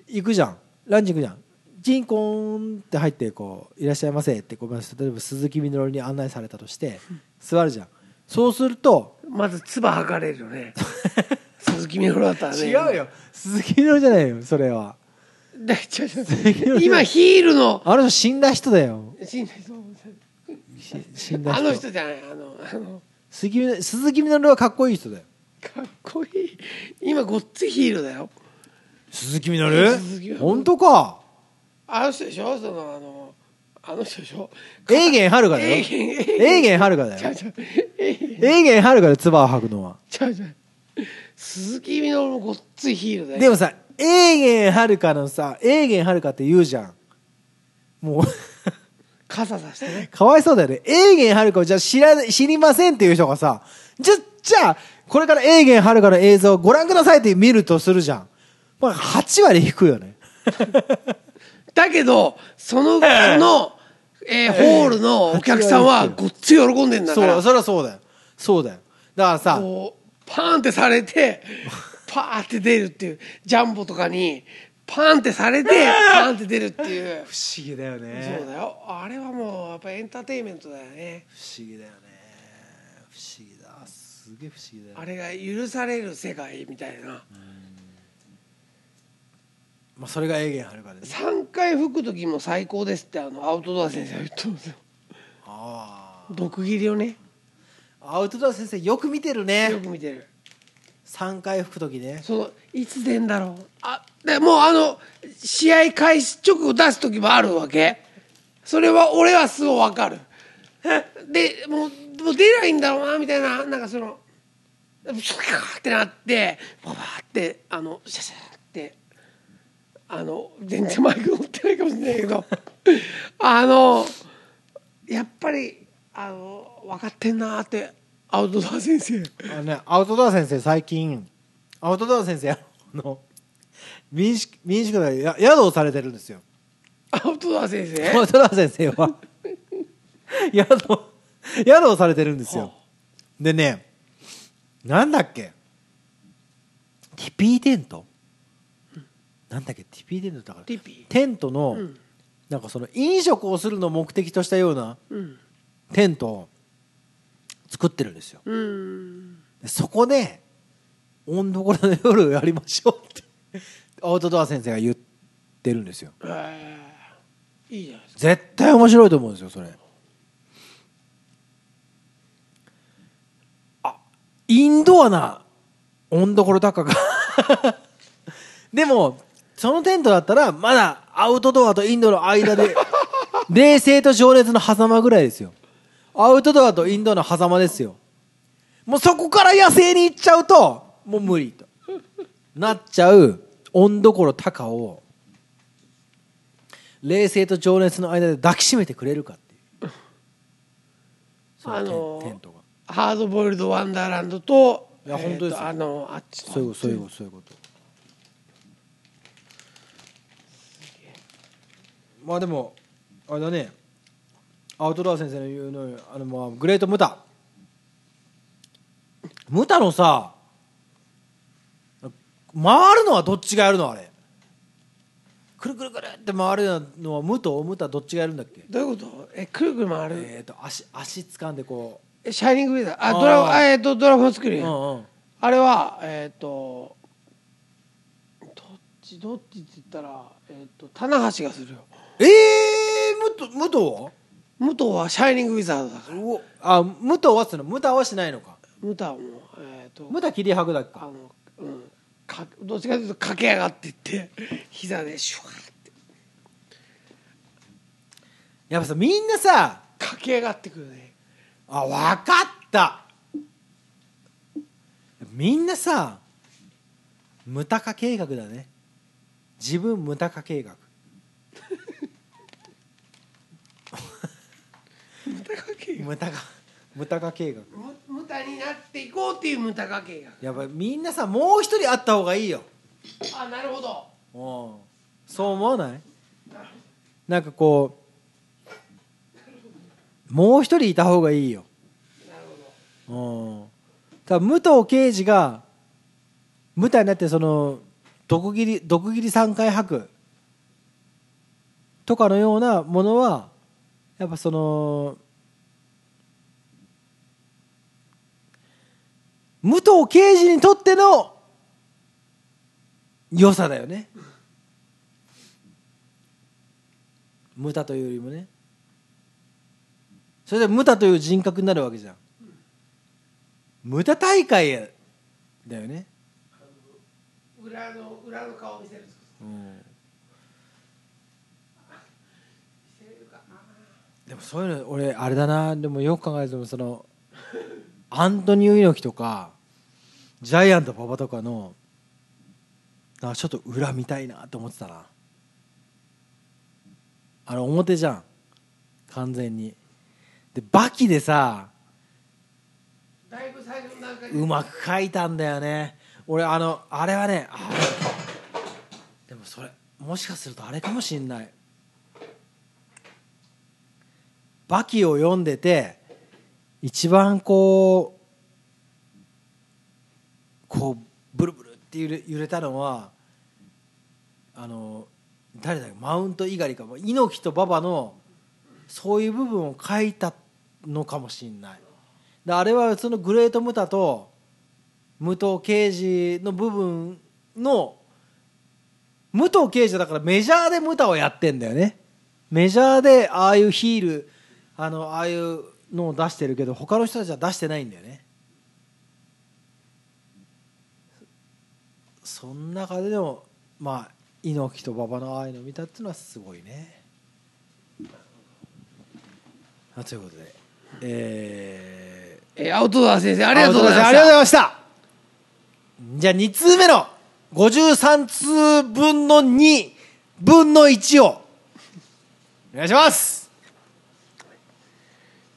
行くじゃん。ランチ行くじゃん。チンコーンって入ってこう「いらっしゃいませ」ってこう例えば鈴木みのるに案内されたとして座るじゃん。そうするとまず唾吐かれるよね。鈴木みのるだったらね。違うよ。鈴木みのるじゃないよそれは今ヒールの。あの人死んだ人だよ。死んだ人。し死んだ人。あの人じゃないあのあの。鈴木みの鈴木みのるはかっこいい人だよ。かっこいい。今ごっついヒールだよ。鈴木みのる？本当か。あの人でしょ？そのあのあの人でしょ？エーゲンはるかだよ。エーゲンエーゲン。はるかだよ。ちゃうちゃうえエーゲンはるかで唾を吐くのは。ちゃうちゃう鈴木みのるもごっついヒールだよ。でもさエーゲンはるかのさエーゲンはるかって言うじゃん。もう。傘さしてね。かわいそうだよね。エーゲンはるかをじゃあ知ら知りませんっていう人がさじゃじゃあこれからエーゲンはるかの映像をご覧くださいって見るとするじゃん。まあ8割引くよね。だけどその その、えーホールのお客さんはごっつい喜んでんだから。そうそりゃそうだよ。そうだよ。だからさパーンってされてパーって出るっていうジャンボとかにパーンってされてパーンって出るっていう。不思議だよね。そうだよ。あれはもうやっぱエンターテインメントだよね。不思議だよね。不思議だ。すげえ不思議だよ。あれが許される世界みたいな。まあそれがエーゲンはるかでね。3回吹く時も最高ですってあのアウトドア先生が言ってますよ。あ毒斬りをね。あアウトドア先生よく見てるよねく見てる3回吹く時ね。そのいつ出んだろう。あでもうあの試合開始直後出す時もあるわけ。それは俺はすごい分かる。でもうもう出ないんだろうなみたいななんかそのシャーってなってババーってあのシャシャってあの全然マイク持ってないかもしれないけど。あのやっぱりあの分かってんなってアウトドア先生。あのねアウトドア先生最近アウトドア先生あの民宿民宿でや宿をされてるんですよ。アウトドア先生？アウトドア先生は。宿宿をされてるんですよ、はでねなんだっけ？ティピーテント、なんだっけ？ティピーテントだから。ティピ？テントの、うん。なんかその飲食をするのを目的としたようなうん。テント。を作ってるんですよ。そこで温どころの夜をやりましょうってアウトドア先生が言ってるんですよ。えー。いいじゃないですか。絶対面白いと思うんですよそれ。あインドアな温どころ高が でもそのテントだったらまだアウトドアとインドの間で冷静と情熱の狭間ぐらいですよアウトドアとインドの狭間ですよ。もうそこから野生に行っちゃうともう無理と。なっちゃう温どころ高を冷静と情熱の間で抱きしめてくれるかっていう。そあのテントが。ハードボイルドワンダーランドといや本当ですよ。えーとあのあっちの。そういうことそういうことそういうこと。まあでもあれだねアウトドア先生の言うのあのまあグレートムタ。ムタのさ回るのはどっちがやるの？あれ。くるくるくるって回るのはムとムタどっちがやるんだっけ？どういうこと？えくるくる回る、えっ、と足足掴んでこえシャイニングウィザー？あドラゴンあえっ、とドラゴンスクリう、んうん、あれはえっ、とどっちどっちって言ったらえっ、と棚橋がするよ。ええー、ムトムトは？武藤はシャイニングウィザードだから。あムトはっつうのムタはしないのか。武藤はもうえっ、とムタ切りはぐだっけか。あのうんかどっちかというと駆け上がっていって膝でシュワーって。やっぱさみんなさ駆け上がってくるね。あ分かった。みんなさムタカ計画だね。自分ムタカ計画ムタカ計画ムタカムタカ計画。む無駄になっていこうっていうムタカ計やっぱみんなさもう一人あった方がいいよ。画あなるほど。うん。そう思わない？なんかこうもう一人いた方がいいよ。なるほど。うん。多分武藤刑事が舞台になってその毒斬り毒斬り3回吐くとかのようなものはやっぱその武藤刑事にとっての良さだよね。ムタというよりもね。それでムタという人格になるわけじゃん。無駄大会やだよね、裏の裏の顔を見せる見せれるかなでもそういうの俺あれだな。でもよく考えてもそのアントニオ猪木とかジャイアント馬場とかのなちょっと裏見たいなと思ってたな。あれ表じゃん。完全に。でバキでさうまく書いたんだよね。俺あのあれはねでもそれもしかするとあれかもしんない。バキを読んでて一番こうこうブルブルって揺れ揺れたのはあの誰だよマウント猪狩か猪木と馬場のそういう部分を書いたのかもしんない。であれはそのグレート・ムタと武藤敬司の部分の武藤敬司だからメジャーでムタをやってんだよね。メジャーでああいうヒールあのああいうのを出してるけど他の人たちは出してないんだよね。その中でもまあ猪木と馬場のああいうのを見たっていうのはすごいね。あということでええー、青戸田先生あー、りがとうございまありがとうございしました。じゃあ2通目の53通分の2分の1をお願いします。た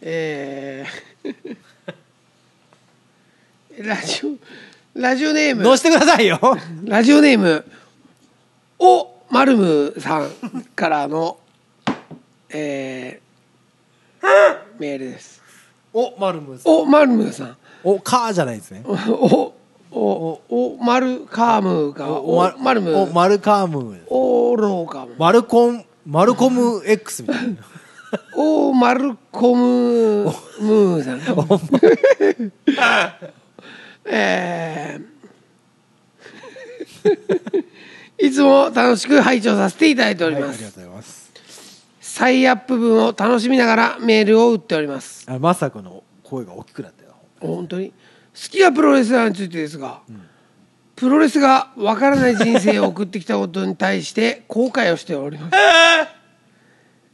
えー、ラジオラジオネーム。乗してくださいよ。ラジオネームおマルムさんからのえー、メールです。おマルムさん。おマルムさん。おカーじゃないですね。おおおおマルカームがおまマルムおマルカームおローカムマルコンマルコム X みたいな おマルコムムーさん。えー。いつも楽しく拝聴させていただいておりはい、あます、りがとうございます。再アップ分を楽しみながらメールを打っております。あまさかの声が大きくなったよ。本当に？好きなプロレスラーについてですが、プロレスがわからない人生を送ってきたことに対して後悔をしております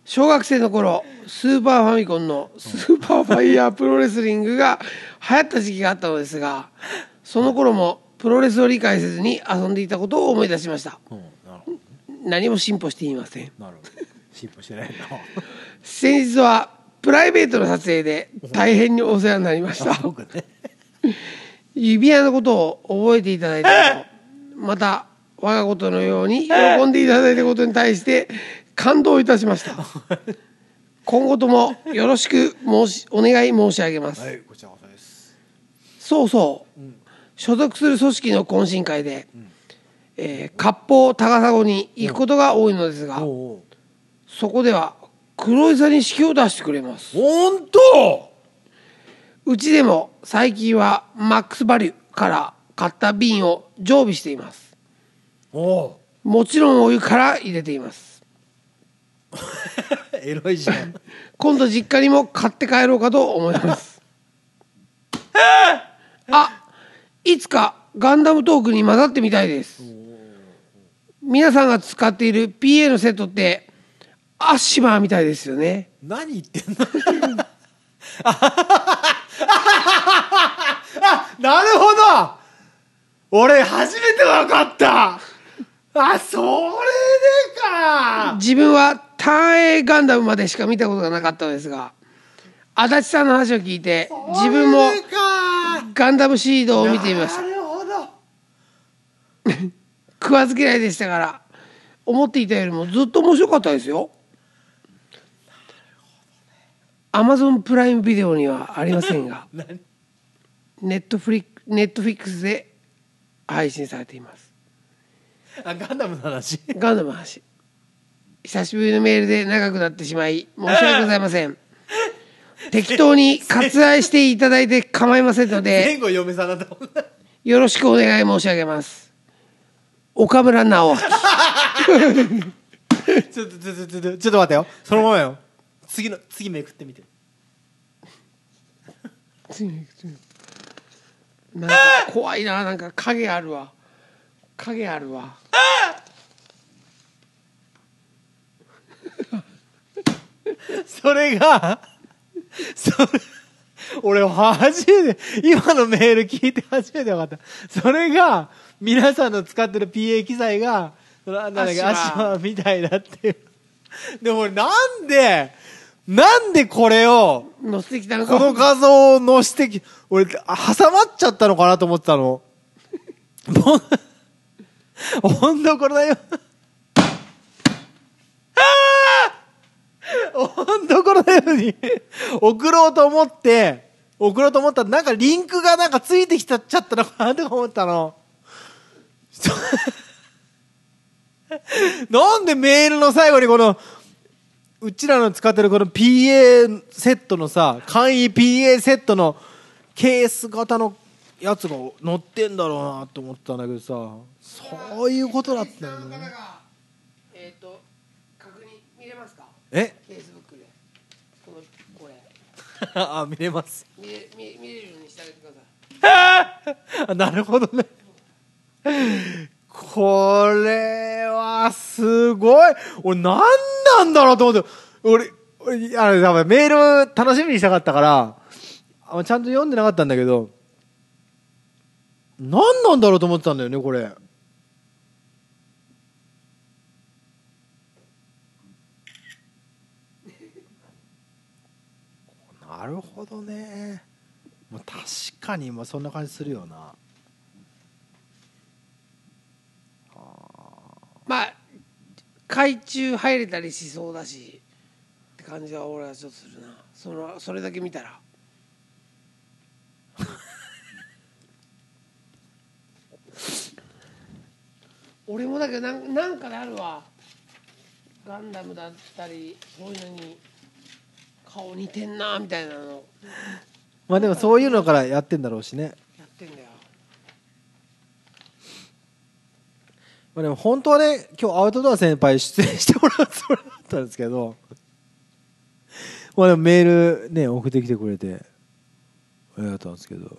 小学生の頃スーパーファミコンのスーパーファイヤープロレスリングが流行った時期があったのですがその頃もプロレスを理解せずに遊んでいたことを思い出しました。うん。何も進歩していません。進歩してないな。先日はプライベートの撮影で大変にお世話になりました。指輪のことを覚えていただいたことまた我がことのように喜んでいただいたことに対して感動いたしました。今後ともよろしく申しお願い申し上げます、はいこちらこそです。そうそう、所属する組織の懇親会で、えー割烹高砂に行くことが多いのですが、おうおう。そこでは黒井さんに式を出してくれます。本当？うちでも最近はマックスバリューから買った瓶を常備しています。もちろんお湯から入れていますエロいじゃん。今度実家にも買って帰ろうかと思います。あいつかガンダムトークに混ざってみたいです。皆さんが使っている PA のセットってアッシマーみたいですよね。何言ってんの？あなるほど！俺初めて分かった！あそれでか！自分はターン A ガンダムまでしか見たことがなかったのですが足立さんの話を聞いて自分もガンダムシードを見てみました。なるほど。食わず嫌いでしたから思っていたよりもずっと面白かったですよ。アマゾンプライムビデオにはありませんが 何？ネットフリネットフィックスで配信されています。あガンダムの話？ガンダムの話久しぶりのメールで長くなってしまい申し訳ございません。適当に割愛していただいて構いませんので前後嫁さんだと思ったよろしくお願い申し上げます。岡村直明。ちょっとちょっとちょっとちょっと待ってよ。そのままよ。次の次めくってみて。なんか怖いな。なんか影あるわ。影あるわ それがそれ俺初めて今のメール聞いて初めて分かった。それが皆さんの使ってる PA 機材がなんだっけアアシマシマみたいだっていう。でも俺なんでなんでこれを乗せてきたのこのか画像を載せてき俺あ挟まっちゃったのかなと思ってたの。ほん とこれだよほんとこれだように送ろうと思って送ろうと思ったらなんかリンクがなんかついてきちゃったのかなとか思ったの。なんでメールの最後にこのうちらの使ってるこの PA セットのさ簡易 PA セットのケース型のやつが載ってんだろうなと思ったんだけどさそういうことだったよね。がえっ、と確認見れますか？えフェイスブックでこのこれあ見れます。見れ見見れるようにしてあげてください。あ なるほどね。これはすごい。俺何なんだろうと思って。俺俺あれ、多分メール楽しみにしたかったから、あちゃんと読んでなかったんだけど、何なんだろうと思ってたんだよね、これ。なるほどね。もう確かに、まあそんな感じするよな。まあ海中入れたりしそうだしって感じは俺はちょっとするな。そのそれだけ見たら。俺もだけどなんなんかであるわ。ガンダムだったりそういうのに顔似てんなみたいなの。まあでもそういうのからやってんだろうしね。やってんだよ。まあ、でも本当はね今日アウトドア先輩出演してもらうつもりだったんですけど。まあでもメールね送ってきてくれて。ありがたんですけど。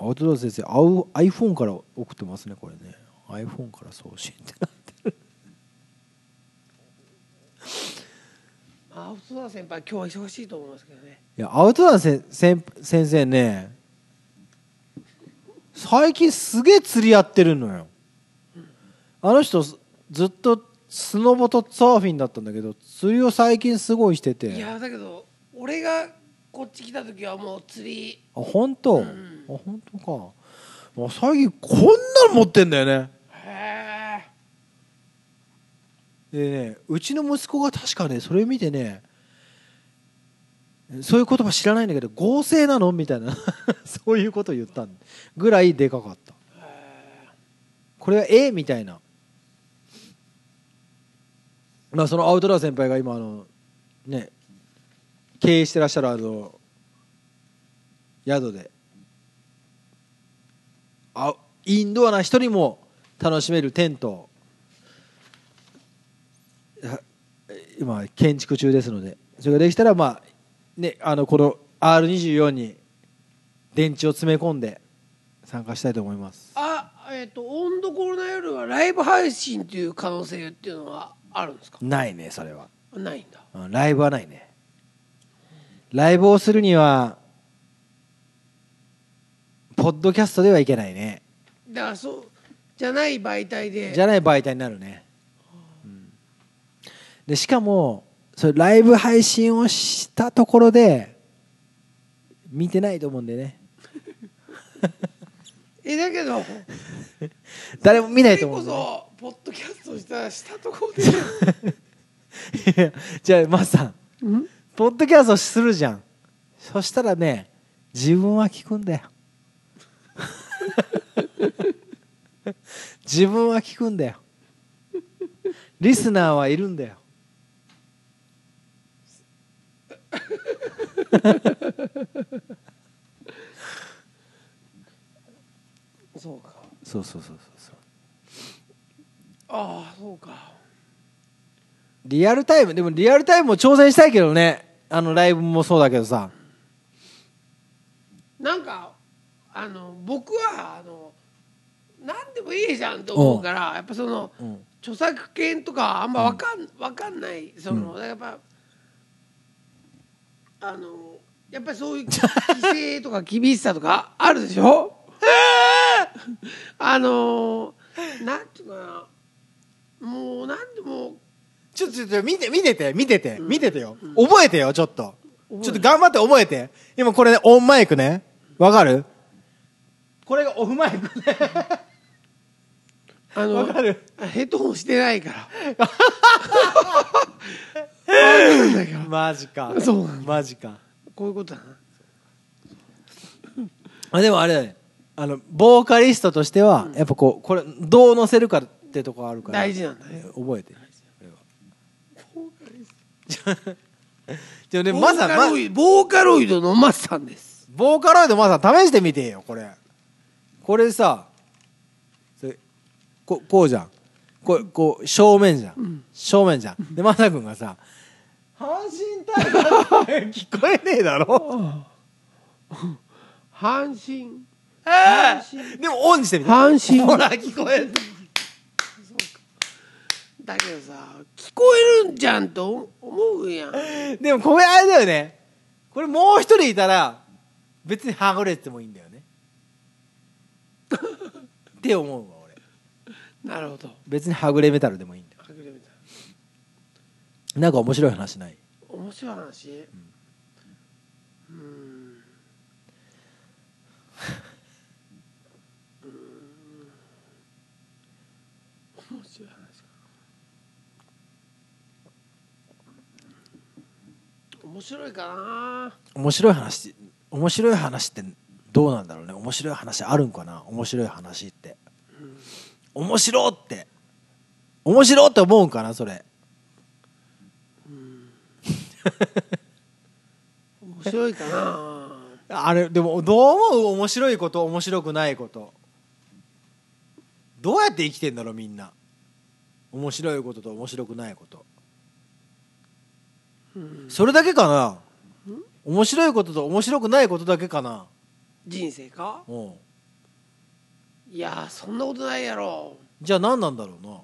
アウトドア先生あう iPhone から送ってますねこれね。iPhone から送信ってなアウトドア先輩今日は忙しいと思いますけどね。いやアウトドアせ先先生ね最近すげえ釣りやってるのよ。あの人ずずっとスノボとサーフィンだったんだけど釣りを最近すごいしてて。いやだけど俺がこっち来た時はもう釣り。あ本当、ん。あ本当か。もう最近こんなの持ってんだよねへえでねうちの息子が確かねそれ見てねそういう言葉知らないんだけど合成なの？みたいな そういうことを言ったぐらいでかかった。これはえ？みたいな。まあそのアウトドア先輩が今あのね経営してらっしゃるあの宿であインドアな人にも楽しめるテントをや今建築中ですのでそれができたらまあねあのこの R24 に電池を詰め込んで参加したいと思います。あえっ、と温度コロナ夜はライブ配信という可能性っていうのはあるんですか？ないねそれは。ないんだ。うんライブはないね。ライブをするにはポッドキャストではいけないね。だからそうじゃない媒体で。じゃない媒体になるね、うんでしかもそれライブ配信をしたところで見てないと思うんでね。えだけど 誰も見ないとそれこ思う。んで、ね、そポッドキャストしたしたところで。いやじゃあマスさんうん？ポッドキャストするじゃん。そしたらね自分は聞くんだよ。自分は聞くんだよ。リスナーはいるんだよそうか。そうそうそうそうそう。ああそうか。リアルタイムでもリアルタイムも挑戦したいけどね。あのライブもそうだけどさ。なんかあの僕はあの何でもいいじゃんと思うからやっぱそのうん。著作権とかあんま分かん,、わかんないその、やっぱあのやっぱりそういう規制とか厳しさとかあるでしょ？あのなんていうかな。もうなんでもちょっとちょっと見て見てて見てて見ててよ、覚えてよちょっと。ちょっと頑張って覚えて。今これねオンマイクね。わかる？これがオフマイクね。あのわかる？ヘッドホンしてないから るんだけどマジか。そうなんマジか。こういうことだな。あでもあれだね。あのボーカリストとしては、やっぱこうこれどう乗せるかってとこあるから大事なんだね。覚えて。じゃあねボまさまーカロイド。ボーカロイドのマスさんです。ボーカロイドまさ試してみてよこれ。これさそれここうじゃん。こうこう正面じゃん、正面じゃん。でまさくんがさ「阪神タイガース」聞こえねえだろ。阪神。でもオンにしてみて阪神。ほら聞こえる。だけどさ聞こえるんじゃんと思うやん。でもこれあれだよね。これもう一人いたら別にはぐれてもいいんだよね。って思うわ俺。なるほど。別にはぐれメタルでもいいんだなんか面白い話ない？面白い話？うん。うん面白い話か面白いかな。面白い話面白い話ってどうなんだろうね。面白い話あるんかな？面白い話って、面白って。面白って思うんかな？それ面白いかな。あれでもどう思う？面白いこと面白くないこと。どうやって生きてんだろうみんな。面白いことと面白くないこと。うん。それだけかな？面白いことと面白くないことだけかな？人生か？うん。いやそんなことないやろ。じゃあ何なんだろうな。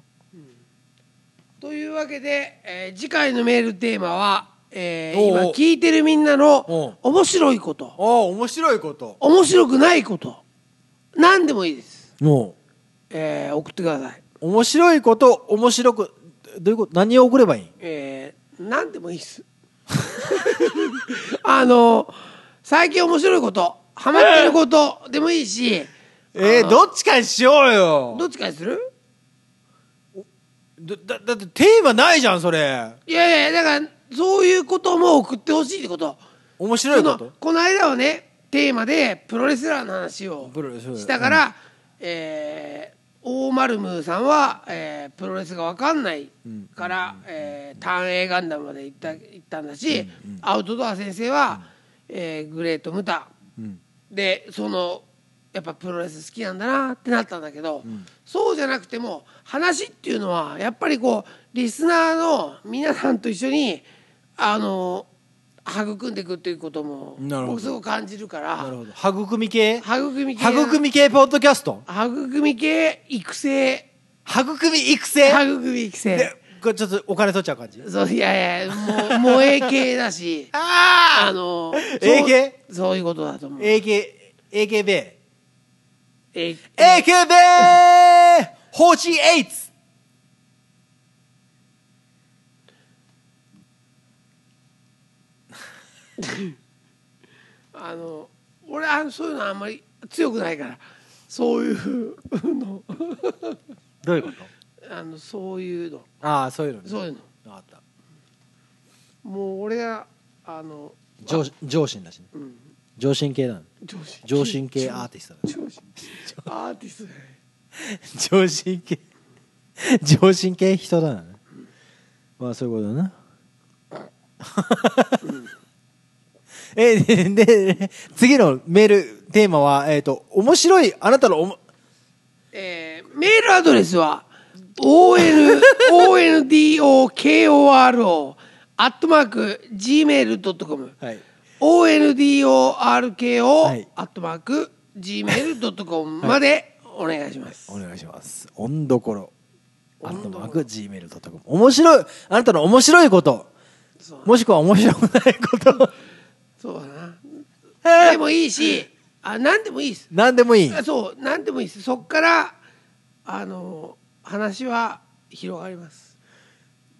というわけで、えー次回のメールテーマは、えー今聞いてるみんなの面白いこと。面白いこと。面白くないこと。何でもいいです、もえー送ってください、う面白いこと面白くどういうこと？何を送ればいい？んえー何でもいいです。あの最近面白いことハマってることでもいいし。えー、どっちかにしようよ。どっちかにする？だだだってテーマないじゃんそれ。いやいやだからそういうことも送ってほしいってこと。面白いこそのとこの間はねテーマでプロレスラーの話をプロレス。したから、えー大丸ムーさんは、えープロレスが分かんないから、えー、単影ガンダムまで行った行ったんだし、アウトドア先生は、えーグレート・ムタ。うん。でそのやっぱプロレス好きなんだなってなったんだけど、そうじゃなくても話っていうのはやっぱりこうリスナーの皆さんと一緒にあの育んでいくっていうことも僕すごく感じるから。なるほど。育み系？育み系。育み系ポッドキャスト？育み系育成。育み育成？育み育成。でこれちょっとお金取っちゃう感じ？そういやいやもう萌え系だし。ああのええ系そういうことだと思う。AK AKB え AKB 48 あの俺あのそういうのあんまり強くないからそういうの。どういうこと？あのそういうの。ああそういうのね。そういうの。分かった。もう俺はあの上上心だしね。うん。上心系なの上心。系アーティストだ上司アーティスト。だ ね上心系。上心系人だなまあそういうことだなえでで次のメールテーマはえっ、と面白いあなたのおもえーメールアドレスは ON ONDOKORO アットマーク Gmail.com はい。ONDORKO、はい。アットマーク Gmail.com までお願いします、お願いします。温どころアットマーク Gmail.com 面白いあなたの面白いこと。もしくは面白くないことそうだな。でもいいしあ何でもいいです。何でもいい。あそう何でもいいです。そっからあの話は広がります。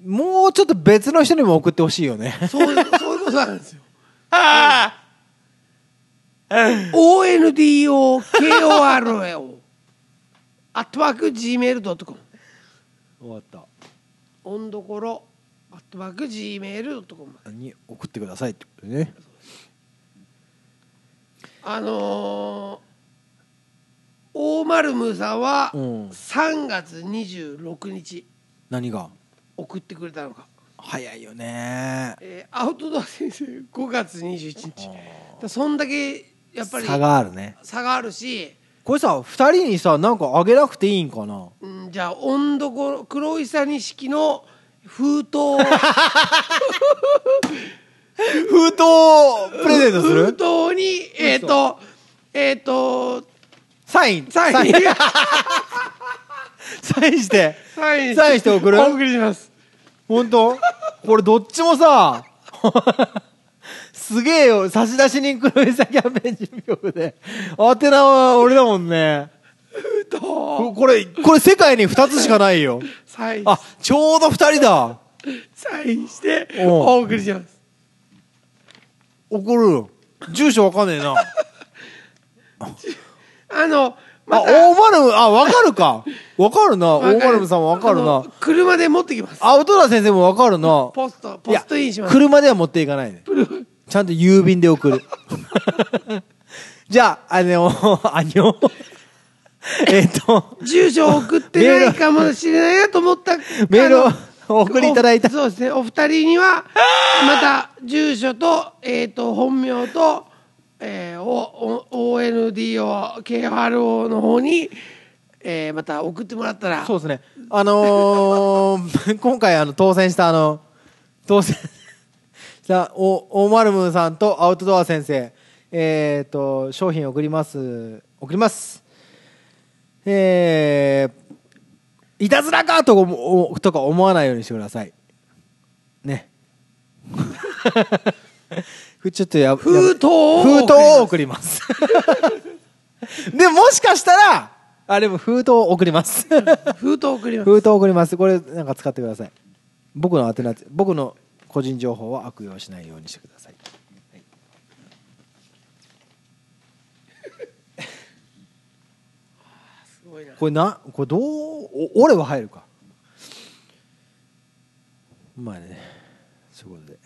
もうちょっと別の人にも送ってほしいよね。そういうそういうことなんですよ。あ ONDOKORO アットマーク Gmail.com 終わった。温どころアットマーク Gmail.com に送ってくださいってことでねあのー、大丸ムーさんはうん。3月26日。何が？送ってくれたのか、早いよね。えーアウトドア先生5月21日。だそんだけやっぱり差があるね。差があるし、これさ2人にさなんかあげなくていいんかな？うん、じゃあ温どころ黒いさ錦の封筒 封筒プレゼントす封る筒にえっ、とえっ、とサイン。サイン。サイン。して。サイン。サインして送る？お送りします。本当？これどっちもさ すげえよ。差出人黒いさキャンペーン準備部で。宛名は俺だもんね。とここれこれ世界に2つしかないよ。サイン。あちょうど2人だ。サインしてお送りします送るよ住所わかんねえな あのあ、また大丸、あ、わかるか。わかるな。大丸さんもわかるな。車で持ってきますアウトラ先生もわかるな。ポストポストインします車では持っていかないで。ちゃんと郵便で送る。じゃあ、あの、あにょ。えっと、住所を送ってないかもしれないなと思ったメール お送りいただいた。そうですねお二人にはまた住所と,、えー、と本名と、えー、ONDO KRO の方に、えー、また送ってもらったらそうですね。あのー今回あの当選したあの、当選したお、大丸ムさんとアウトドア先生、えっ、ーと、商品送ります。送ります。えー、いたずらかと思おとか思わないようにしてください。ね。ちょっとや封筒を封筒を送ります。でもしかしたら、あ、でも封筒を送ります。封筒送ります封筒送ります。これなんか使ってください。僕の宛名、僕の個人情報は悪用しないようにしてください。はいすごいなこれな、これどう、お俺は入るか。まあね、そういうことで。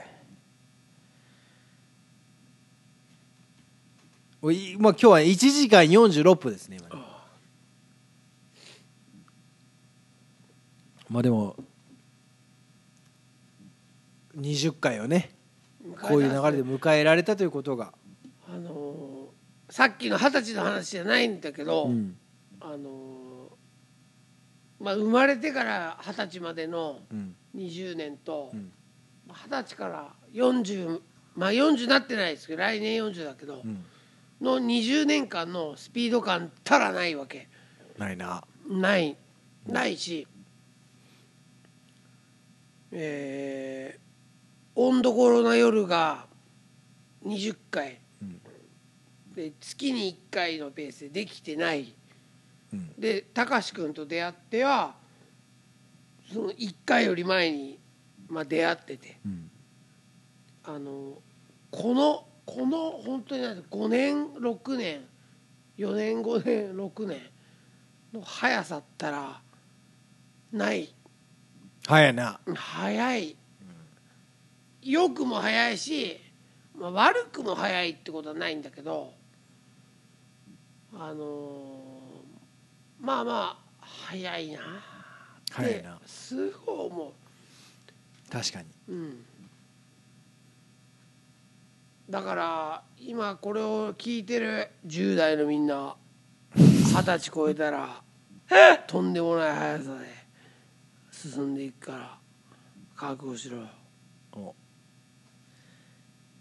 おいまあ、今日は1時間46分ですね、今ね。まあでも、20回をね、こういう流れで迎えられたということが、あのーさっきの二十歳の話じゃないんだけど、うんあのーまあ、生まれてから二十歳までのうん。20年とうん。二十、歳から40まあ40なってないですけど来年40だけど、うん、の20年間のスピード感たらないわけ。ないな。ない。ないしえー、温どころな夜が20回、うん。で月に1回のペースでできてない。うんで貴司君と出会ってはその1回より前に、まあ、出会ってて。うん。あのこのこの本当になんて5年6年4年5年6年の速さったらない。早いな。速い。良くも速いし、まあ、悪くも速いってことはないんだけどあのーまあまあ速いな。って早いな。すごい思確かに。う、うん、だから今これを聞いてる10代のみんな二十歳超えたら とんでもない速さで進んでいくから覚悟しろよ。お。っ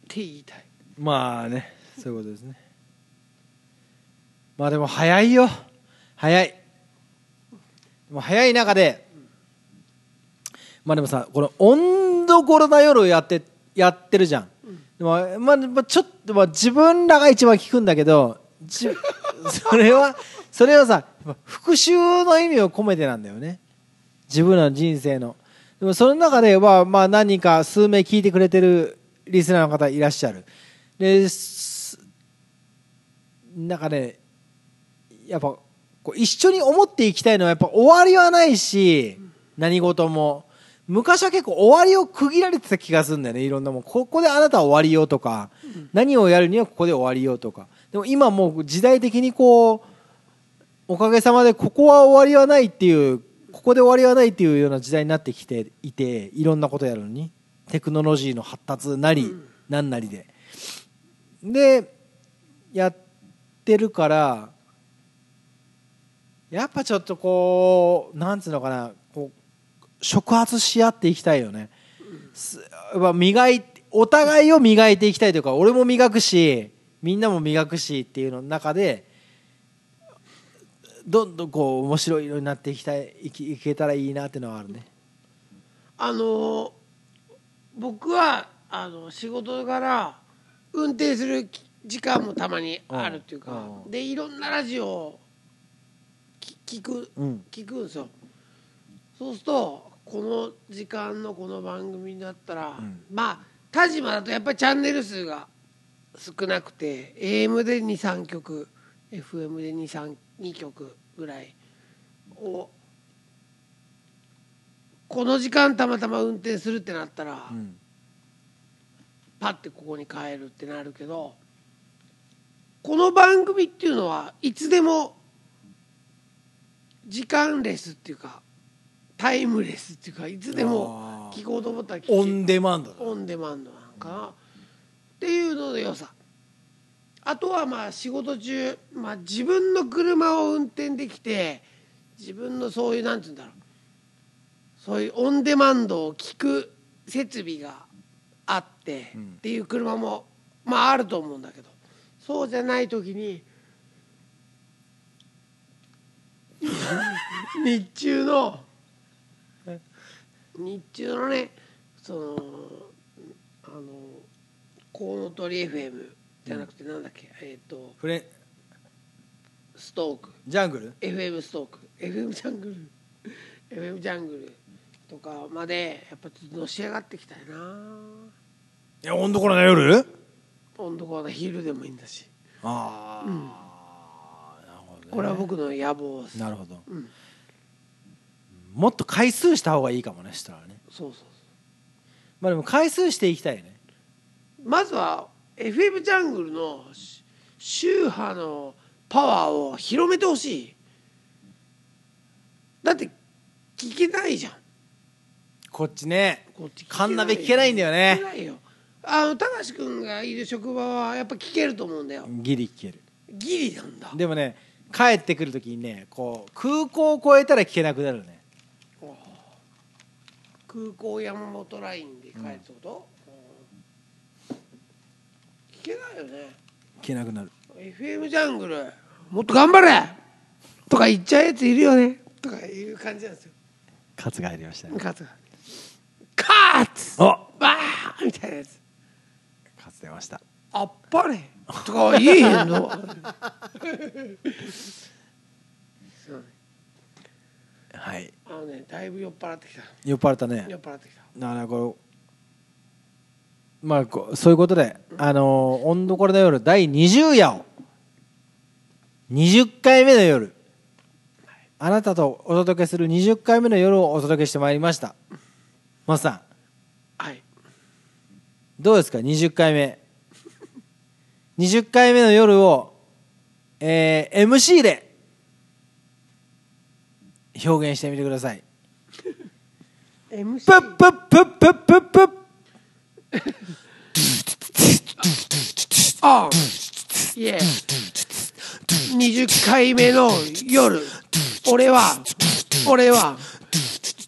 て言いたい。まあねそういうことですね。まあでも早いよ早い。でも早い中でまあでもさこの温度コロナ夜やってやってるじゃん、でもまあ、まあ、ちょっと、まあ、自分らが一番聞くんだけどじ それはそれはさ復讐の意味を込めてなんだよね。自分らの人生の。でもその中では、まあ、何人か数名聞いてくれてるリスナーの方いらっしゃる。ですなんかねやっぱこう一緒に思っていきたいのはやっぱ終わりはないし何事も。昔は結構終わりを区切られてた気がするんだよねいろんなもん。ここであなたは終わりよとか、何をやるにはここで終わりよとか。でも今もう時代的にこうおかげさまでここは終わりはないっていうここで終わりはないっていうような時代になってきていていろんなことやるのに。テクノロジーの発達なり、なん。なりで。でやってるからやっぱちょっとこうなんつうのかなこう触発し合っていきたいよね、すまあ磨いお互いを磨いていきたいというか俺も磨くしみんなも磨くしっていうの中でどんどんこう面白い色になっていきたいいきいけたらいいなっていうのはあるね。あの僕はあの仕事柄運転する時間もたまにあるっていうかうんうんでいろんなラジオ聞くうん。聞くんですよ。そうするとこの時間のこの番組だったら、ん。まあ田島だとやっぱりチャンネル数が少なくて AM で23曲 FM で232曲ぐらい。をこの時間たまたま運転するってなったら、うん。パッてここに帰るってなるけどこの番組っていうのはいつでも時間レスっていうかタイムレスっていうかいつでも聞こうと思ったら聞けオンデマンドだオンデマンドなんかな。っていうのの良さ。あとはまあ仕事中、まあ、自分の車を運転できて自分のそういうなんて言うんだろう。そういうオンデマンドを聞く設備があって、うん。っていう車もまああると思うんだけどそうじゃない時に 日中の。日中のねそのあのコウノトリ FM じゃなくてなんだっけ、えっ、とフレストーク。ジャングル？FM ストーク。FM ジャングル。FM ジャングルとかまでやっぱちょっとのし上がってきたいな。いや温度この夜？温度コーナー昼でもいいんだし。ああ、なるほどねこれは僕の野望です。なるほど、ん。もっと回数した方がいいかもねしたらね。そうそうそう。まあでも回数していきたいね。まずは FM ジャングルのし宗派のパワーを広めてほしい。だって聞けないじゃん。こっちね。こっちカンナベ聞けないんだよ聞けねないよ。あの高橋君がいる職場はやっぱ聞けると思うんだよ。ギリ聞ける。ギリなんだ。でもね帰ってくる時にねこう空港を越えたら聞けなくなるね。空港山本ラインで帰るってこと、うん聞けないよね。聞けなくなる。FM ジャングルもっと頑張れ！とか言っちゃうやついるよね。とかいう感じなんですよ。カツが入りましたね。カツが。カツあわー！みたいなやつ。カツ出ましたあっぱれ。とかは言えへんの。はい。あのねだいぶ酔っ払ってきた。酔っ払ったね。酔っ払ってきた。だからこうまあこうそういうことで「あのー、温どころの夜」第20夜を20回目の夜あなたとお届けする20回目の夜をお届けしてまいりました。マスさんはい。どうですか？20回目20回目の夜を、えー MC で表現してみてください。MC プップップップップップッ。あいえ。20回目の夜。俺は俺は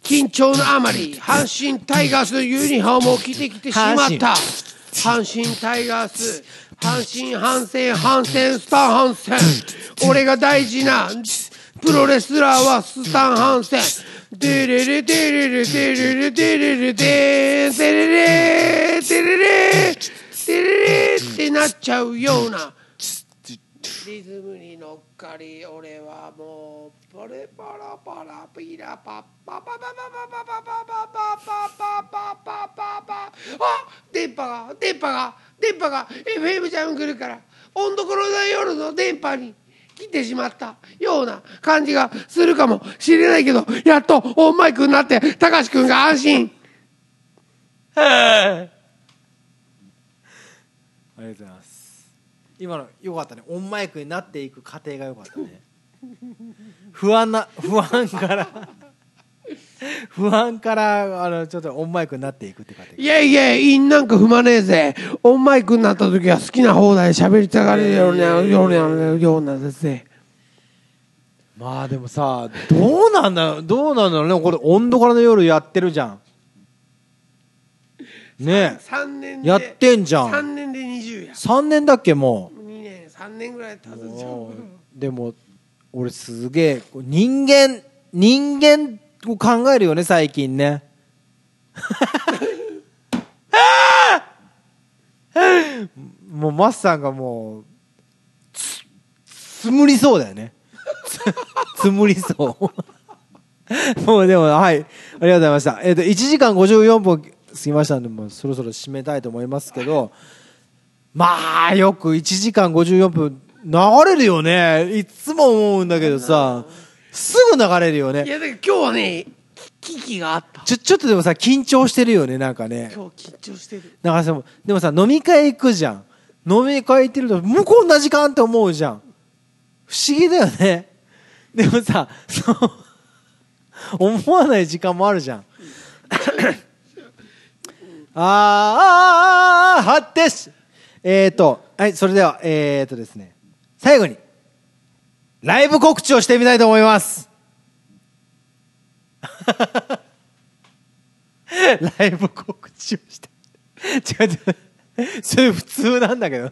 緊張のあまり阪神タイガースのユニフォームを着てきてしまった。阪神タイガース阪神反戦反戦スタン反戦俺が大事なプロレスラーはスタン反戦デレレデレレデレレデレレデーデレレデレレデレレってなっちゃうようなリズムに乗っかり俺はもうパレパラパラピラパッパパパパパパパパパパパパパパパパあ電波が電波が電波が FM ジャングルから温どころの夜の電波に来てしまったような感じがするかもしれないけどやっとオンマイクになって高橋君が安心。ありがとうございます。今の良かったね。オンマイクになっていく過程が良かったね。不安な不安から不安からあのちょっとオンマイクになっていくって過程いやいや、インなんか踏まねえぜ。オンマイクになった時は好きな放題喋りたがるような、ような、ようなですね。まあでもさどうなんだどうなんだろうねこれ温度からの夜やってるじゃんねえ3年で。やってんじゃん3年で20や。3年だっけも2年、3年ぐらい経つうじゃん。でも俺すげえ人間人間を考えるよね最近ね。もうマスさんがもうつつむりそうだよね。つ つむりそう。もうでもはい。ありがとうございました。えっ、と1時間54分過ぎましたんでもうそろそろ締めたいと思いますけど。まあよく1時間54分流れるよね。いつも思うんだけどさ。すぐ流れるよね。いやだから今日はね危機があった。ちょちょっとでもさ緊張してるよねなんかね。今日緊張してる。なんかさでもさ飲み会行くじゃん。飲み会行ってるともうこんな時間って思うじゃん。不思議だよね。でもさそう思わない時間もあるじゃん。あーあーあーはってしえっ、ー、とはいそれではえっ、ー、とですね最後にライブ告知をしてみたいと思います。ライブ告知をして違う違うそれ普通なんだけど。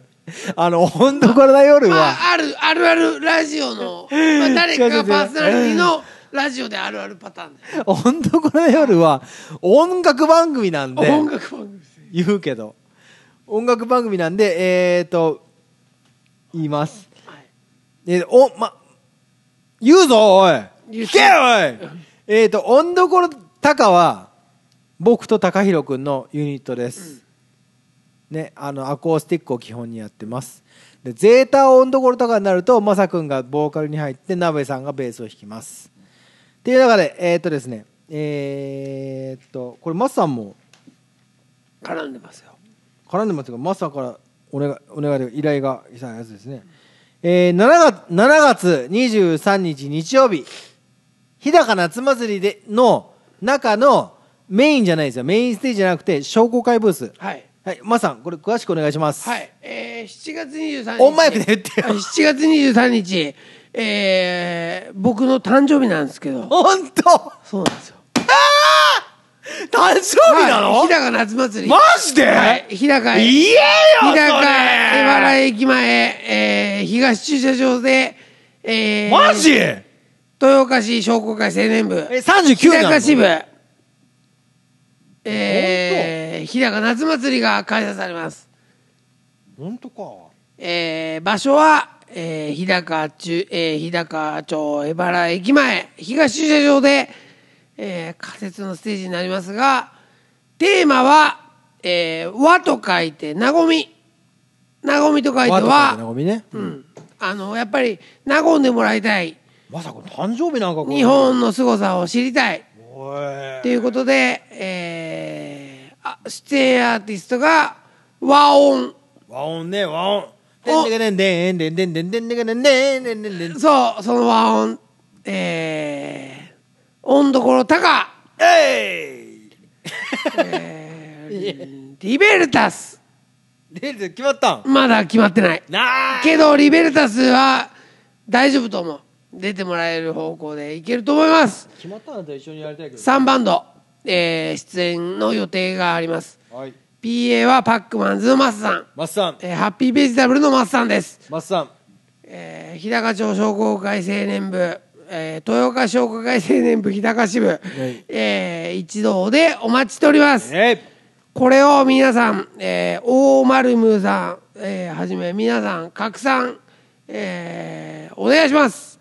あの本当これな夜まは、ああるあるあるラジオの、まあ、誰かがパーソナリティのラジオであるあるパターンだよ。本当これな夜は音楽番組なんで。音楽番組言うけど。音楽番組なんでえっ、ー、と言います。はい。えー、おま言うぞおい。聞けよおい。えっと音どころタカは僕と高弘君のユニットです、ねあのアコースティックを基本にやってます。でゼータ音どころとかになるとマサ君がボーカルに入って鍋さんがベースを弾きます。っていう中でえっ、とですねえっとこれマスさんも絡んでますよ。絡んでますがマスさんからお願いお願いで依頼がしたやつですね、えー、7, 月7月23日日曜日。日高夏祭りでの中のメインじゃないですよ。メインステージじゃなくて商工会ブース。はい。はい。マスさんこれ詳しくお願いします。はい、えー、7月23日。オンマイクで言ってよ。あ7月23日。えー、僕の誕生日なんですけど。本当？そうなんですよ誕生日なの、はい、日高夏祭り。マジで、はい、日高言えよ日高それ。江原駅前、えー、東駐車場で、えー、マジ？豊岡市商工会青年部。え39日なの高支部。えー、日高夏祭りが開催されます。本当か。えー場所は、えー日高中、えー日高町江原駅前東駐車場で、えー、仮説のステージになりますが、テーマは、えー、和と書いて、なごみ。なごみと書いては、和みね、うん。あの、やっぱり、なごんでもらいたい。まさか誕生日なんか日本の凄さを知りたい。ということで、えー、出演アーティストが、和音。和音ね、和音。そう、その和音。えー音どころ高、えいえー、リベルタス、で決まったん？まだ決まってない。なあけど、リベルタスは大丈夫と思う。出てもらえる方向でいけると思います。決まったのと一緒にやりたいけど。3バンド、えー、出演の予定があります。はい。PA はパックマンズのマスさん、マスさんえーハッピーベジタブルのマスさんです。マスさんえー、日高町商工会青年部、えー、豊岡商工会青年部日高支部、えー一同でお待ちしております。これを皆さん、えー、大丸ムーさん、えーはじめ皆さん拡散、えーお願いします。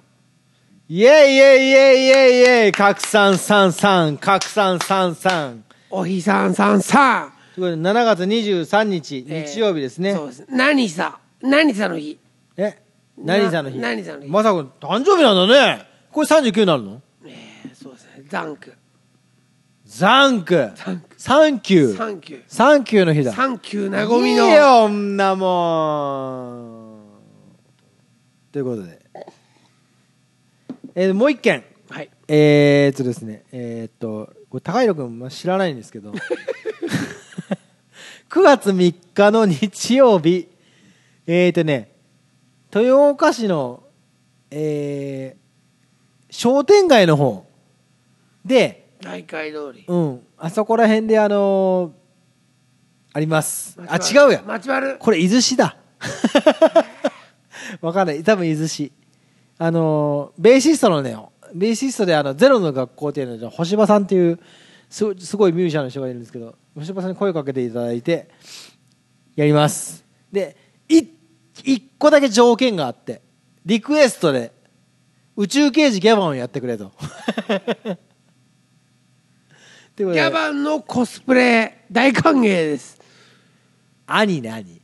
イエイイエイイエイイエイイエイ拡散三三拡散三三おひさんさんさん。ということで7月23日えー日曜日ですねそうです。何さ、何さの日？え？何さんの日？な何さんの日？まさか誕生日なんだねこれ39になるの？えーそうですね。ザンク。ザンクザンク。サンキューサンキュー。サンキューの日だサンキューなごみの。いいよんなもんということで、えーもう一件はい。えー、っとですねえー、っとこれ高弘君まあ知らないんですけど 9月3日の日曜日えー、っとね豊岡市のえー、商店街の方。で大会通り。うん。あそこら辺であのーあります。あ違うや。町丸。これ伊豆市だ。わかんない。多分伊豆市。あのベーシストのねベーシストであのゼロの学校っていうのは星葉さんっていうすごすごいミュージシャンの人がいるんですけど星葉さんに声をかけていただいてやります。でい一個だけ条件があってリクエストで宇宙刑事ギャバンをやってくれと。ギャバンのコスプレ大歓迎です。兄ね兄。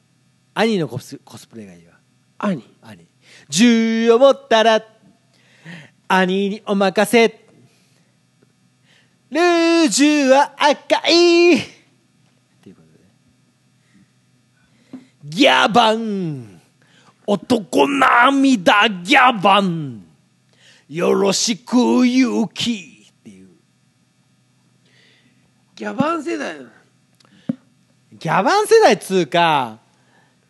兄のコスコスプレがいいわ。兄。兄。銃を持ったら兄にお任せ。ルージュは赤い。っていうことで。ギャバン。男涙ギャバンよろしく勇気っていう。ギャバン世代なの。ギャバン世代っつうか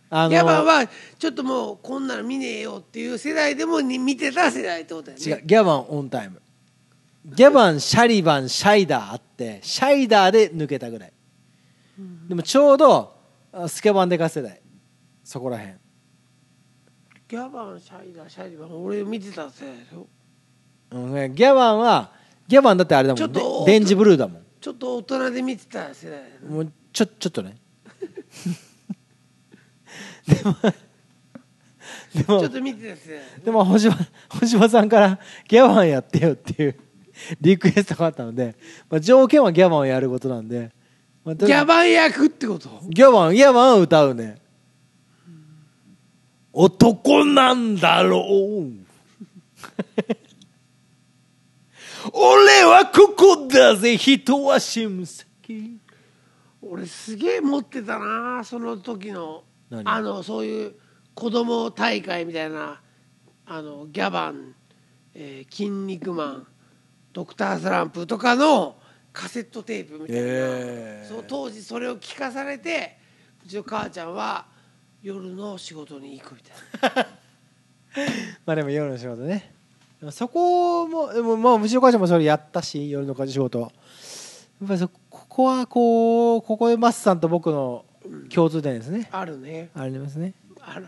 あのギャバンはちょっともうこんなの見ねえよっていう世代でもに見てた世代ってことだよね。違うギャバンオンタイム。ギャバンシャリバンシャイダーあってシャイダーで抜けたぐらい、でもちょうどあスケバンデカ世代。そこらへんギャバンシャイダーシャイダー俺見てた世代でしょうん。ねギャバンはギャバンだってあれだもんちょっとデデンジブルーだもん。ちょっと大人で見てた世代もうちょちょっとね。でもちょっと見てた世代でも星葉星葉さんからギャバンやってよっていうリクエストがあったので、まあ、条件はギャバンをやることなんで、まあ、ギャバン役ってこと？ギャバン、ギャバンを歌うね。男なんだろう。俺はここだぜ、人は心先。俺すげえ持ってたなその時の。何？あのそういう子供大会みたいなあのギャバン、えー筋肉マンドクタースランプとかのカセットテープみたいな、へー。そう当時それを聞かされてうちの母ちゃんは夜の仕事に行くみたいな。まあでも夜の仕事ね。そこも、でもまあ、うちの母ちゃんもそれやったし、夜の仕事。やっぱりそここはこう、ここでマスさんと僕の共通点ですね。あるね。ありますね。あるある。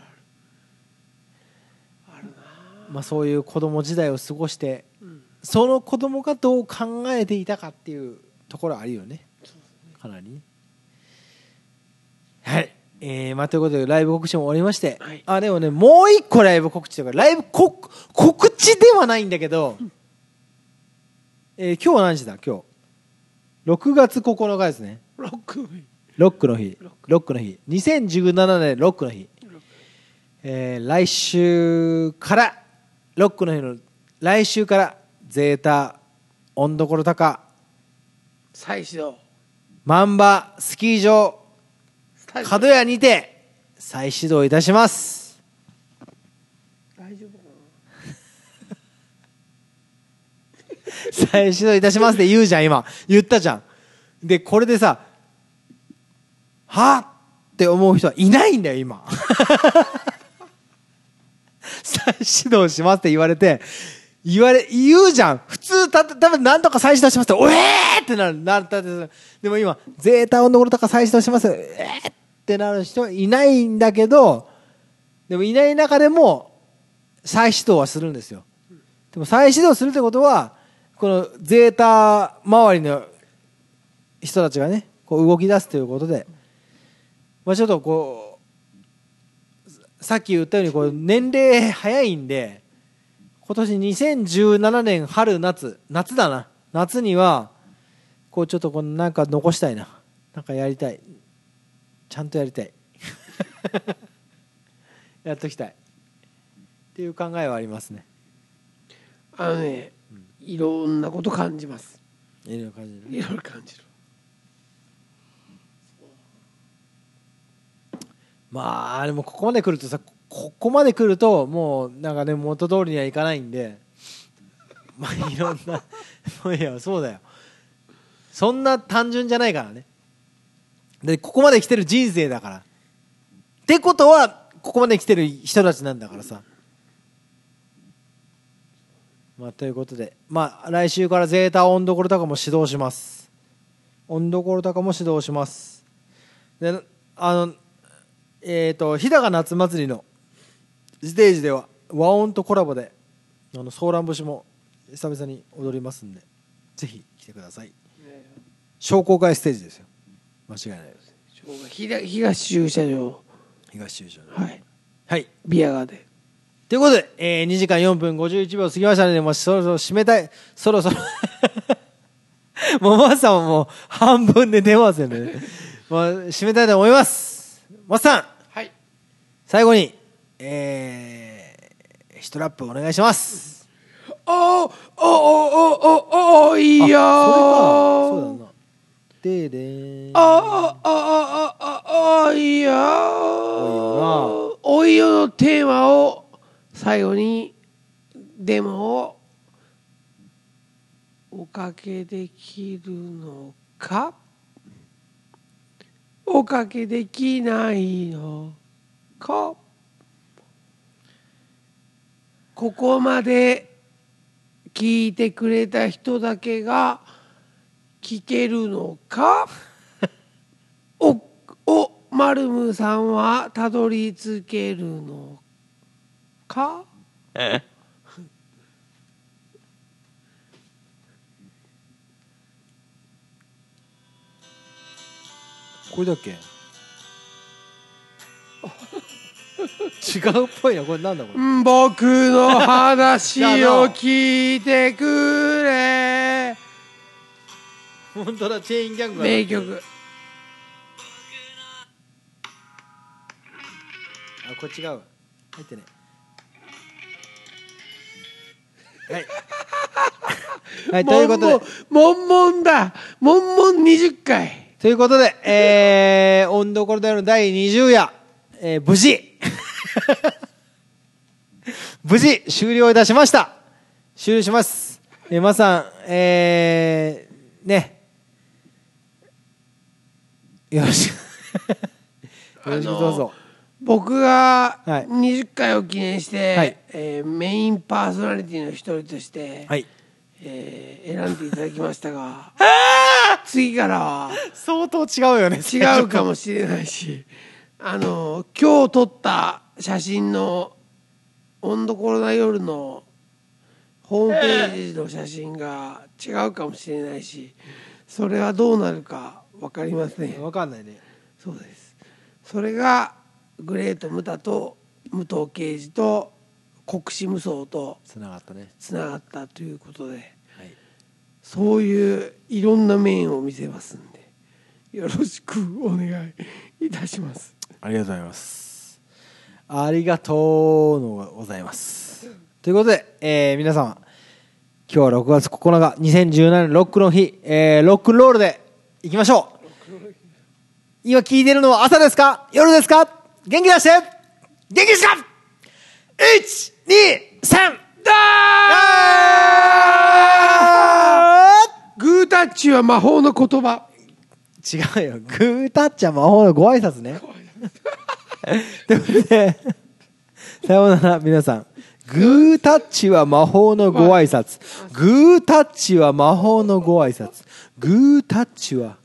あるな。まあそういう子供時代を過ごして、うん。その子供がどう考えていたかっていうところあるよね。かなり。ねはいえー、まあということでライブ告知も終わりまして、はい。あでもねもう一個ライブ告知とかライブこ告知ではないんだけど、えー今日は何時だ？今日。6月9日ですね。ロックロックの日ロックの日。2017年ロックの日。えー来週からロックの日の来週からゼータ温どころ高再始動。万場スキー場角屋にて再始動いたします。大丈夫か 再始動いたしますって言うじゃん今。言ったじゃん。でこれでさはっって思う人はいないんだよ今。再始動しますって言われて言われ言うじゃん普通た多分何とか再始動しますっておえーってなるなったです。でも今ゼータ温度とか再始動しますえーってなる人はいないんだけどでもいない中でも再始動はするんですよでも再始動するってことはこのゼータ周りの人たちがねこう動き出すということで、まあ、ちょっとこうさっき言ったようにこう年齢早いんで今年2017年春夏夏だな。夏にはこうちょっとこのなんか残したいな。なんかやりたい。ちゃんとやりたい。やっときたい。っていう考えはありますね。あのね、いろんなこと感じます。いろいろ感じる。いろいろ感じる。まあでもここまで来るとさここまで来るともうなんかね元通りにはいかないんで。まあいろんなもういやそうだよ。そんな単純じゃないからね。でここまで来てる人生だから。ってことはここまで来てる人たちなんだからさ。まあということで。まあ来週からゼータ温どころとかも指導します。温どころとかも指導します。であのえー、と日高夏祭りのステージでは和音とコラボであのソーラン節も久々に踊りますんでぜひ来てください。商工会ステージですよ。間違いないです。東東駐車場。東中小ではい。はい。ビアガーでということで、えー、2時間4分51秒過ぎましたので、もうそろそろ締めたい、そろそろ。もうマスさんももう半分で出ますよね。まあ、締めたいと思います。マスさん、はい。最後に、えー、ヒトラップお願いします。おおおおおおいやあーそうだな。で。ああああああいやーおいよのテーマを最後にデモをおかけできるのか？おかけできないのか？ここまで聞いてくれた人だけが聞けるのか？おおマルムさんはたどり着けるのか？これだっけ？違 うっぽいな。これなんだこれ。僕の話を聞いてくれ本当だ、チェーンギャングが。名曲あ、これ違う。入ってね。はい。はい、ということで。もんもんだもんもん20回ということで、えー、温度コロダの第20夜、えー、無事、無事終了いたしました。終了します。えー、まさん、えー、ね。よろしく。よろしくどうぞ。僕がはい20回を記念して、はいえーメインパーソナリティの一人として、はい。えー選んでいただきましたが 次からは相当違うよね。違うかもしれないしあの今日撮った写真の温度コロナ夜のホームページの写真が違うかもしれないしそれはどうなるか分かりませんわかんないね。そうですそれがグレート・ムタと武藤敬司と国士無双とつながったね。つながったということではい。そういういろんな面を見せますんでよろしくお願いいたします。ありがとうございます。ありがとうのございます。ということで、えー皆様、今日は6月9日、2017年ロックの日、えーロックンロールでいきましょう。今聞いてるのは朝ですか？夜ですか？元気出して元気ですか ?1、2、3、グータッチは魔法の言葉。違うよ。グータッチは魔法のご挨拶ね。ということで、さようなら、皆さん。グータッチは魔法のご挨拶。グータッチは魔法のご挨拶。グータッチは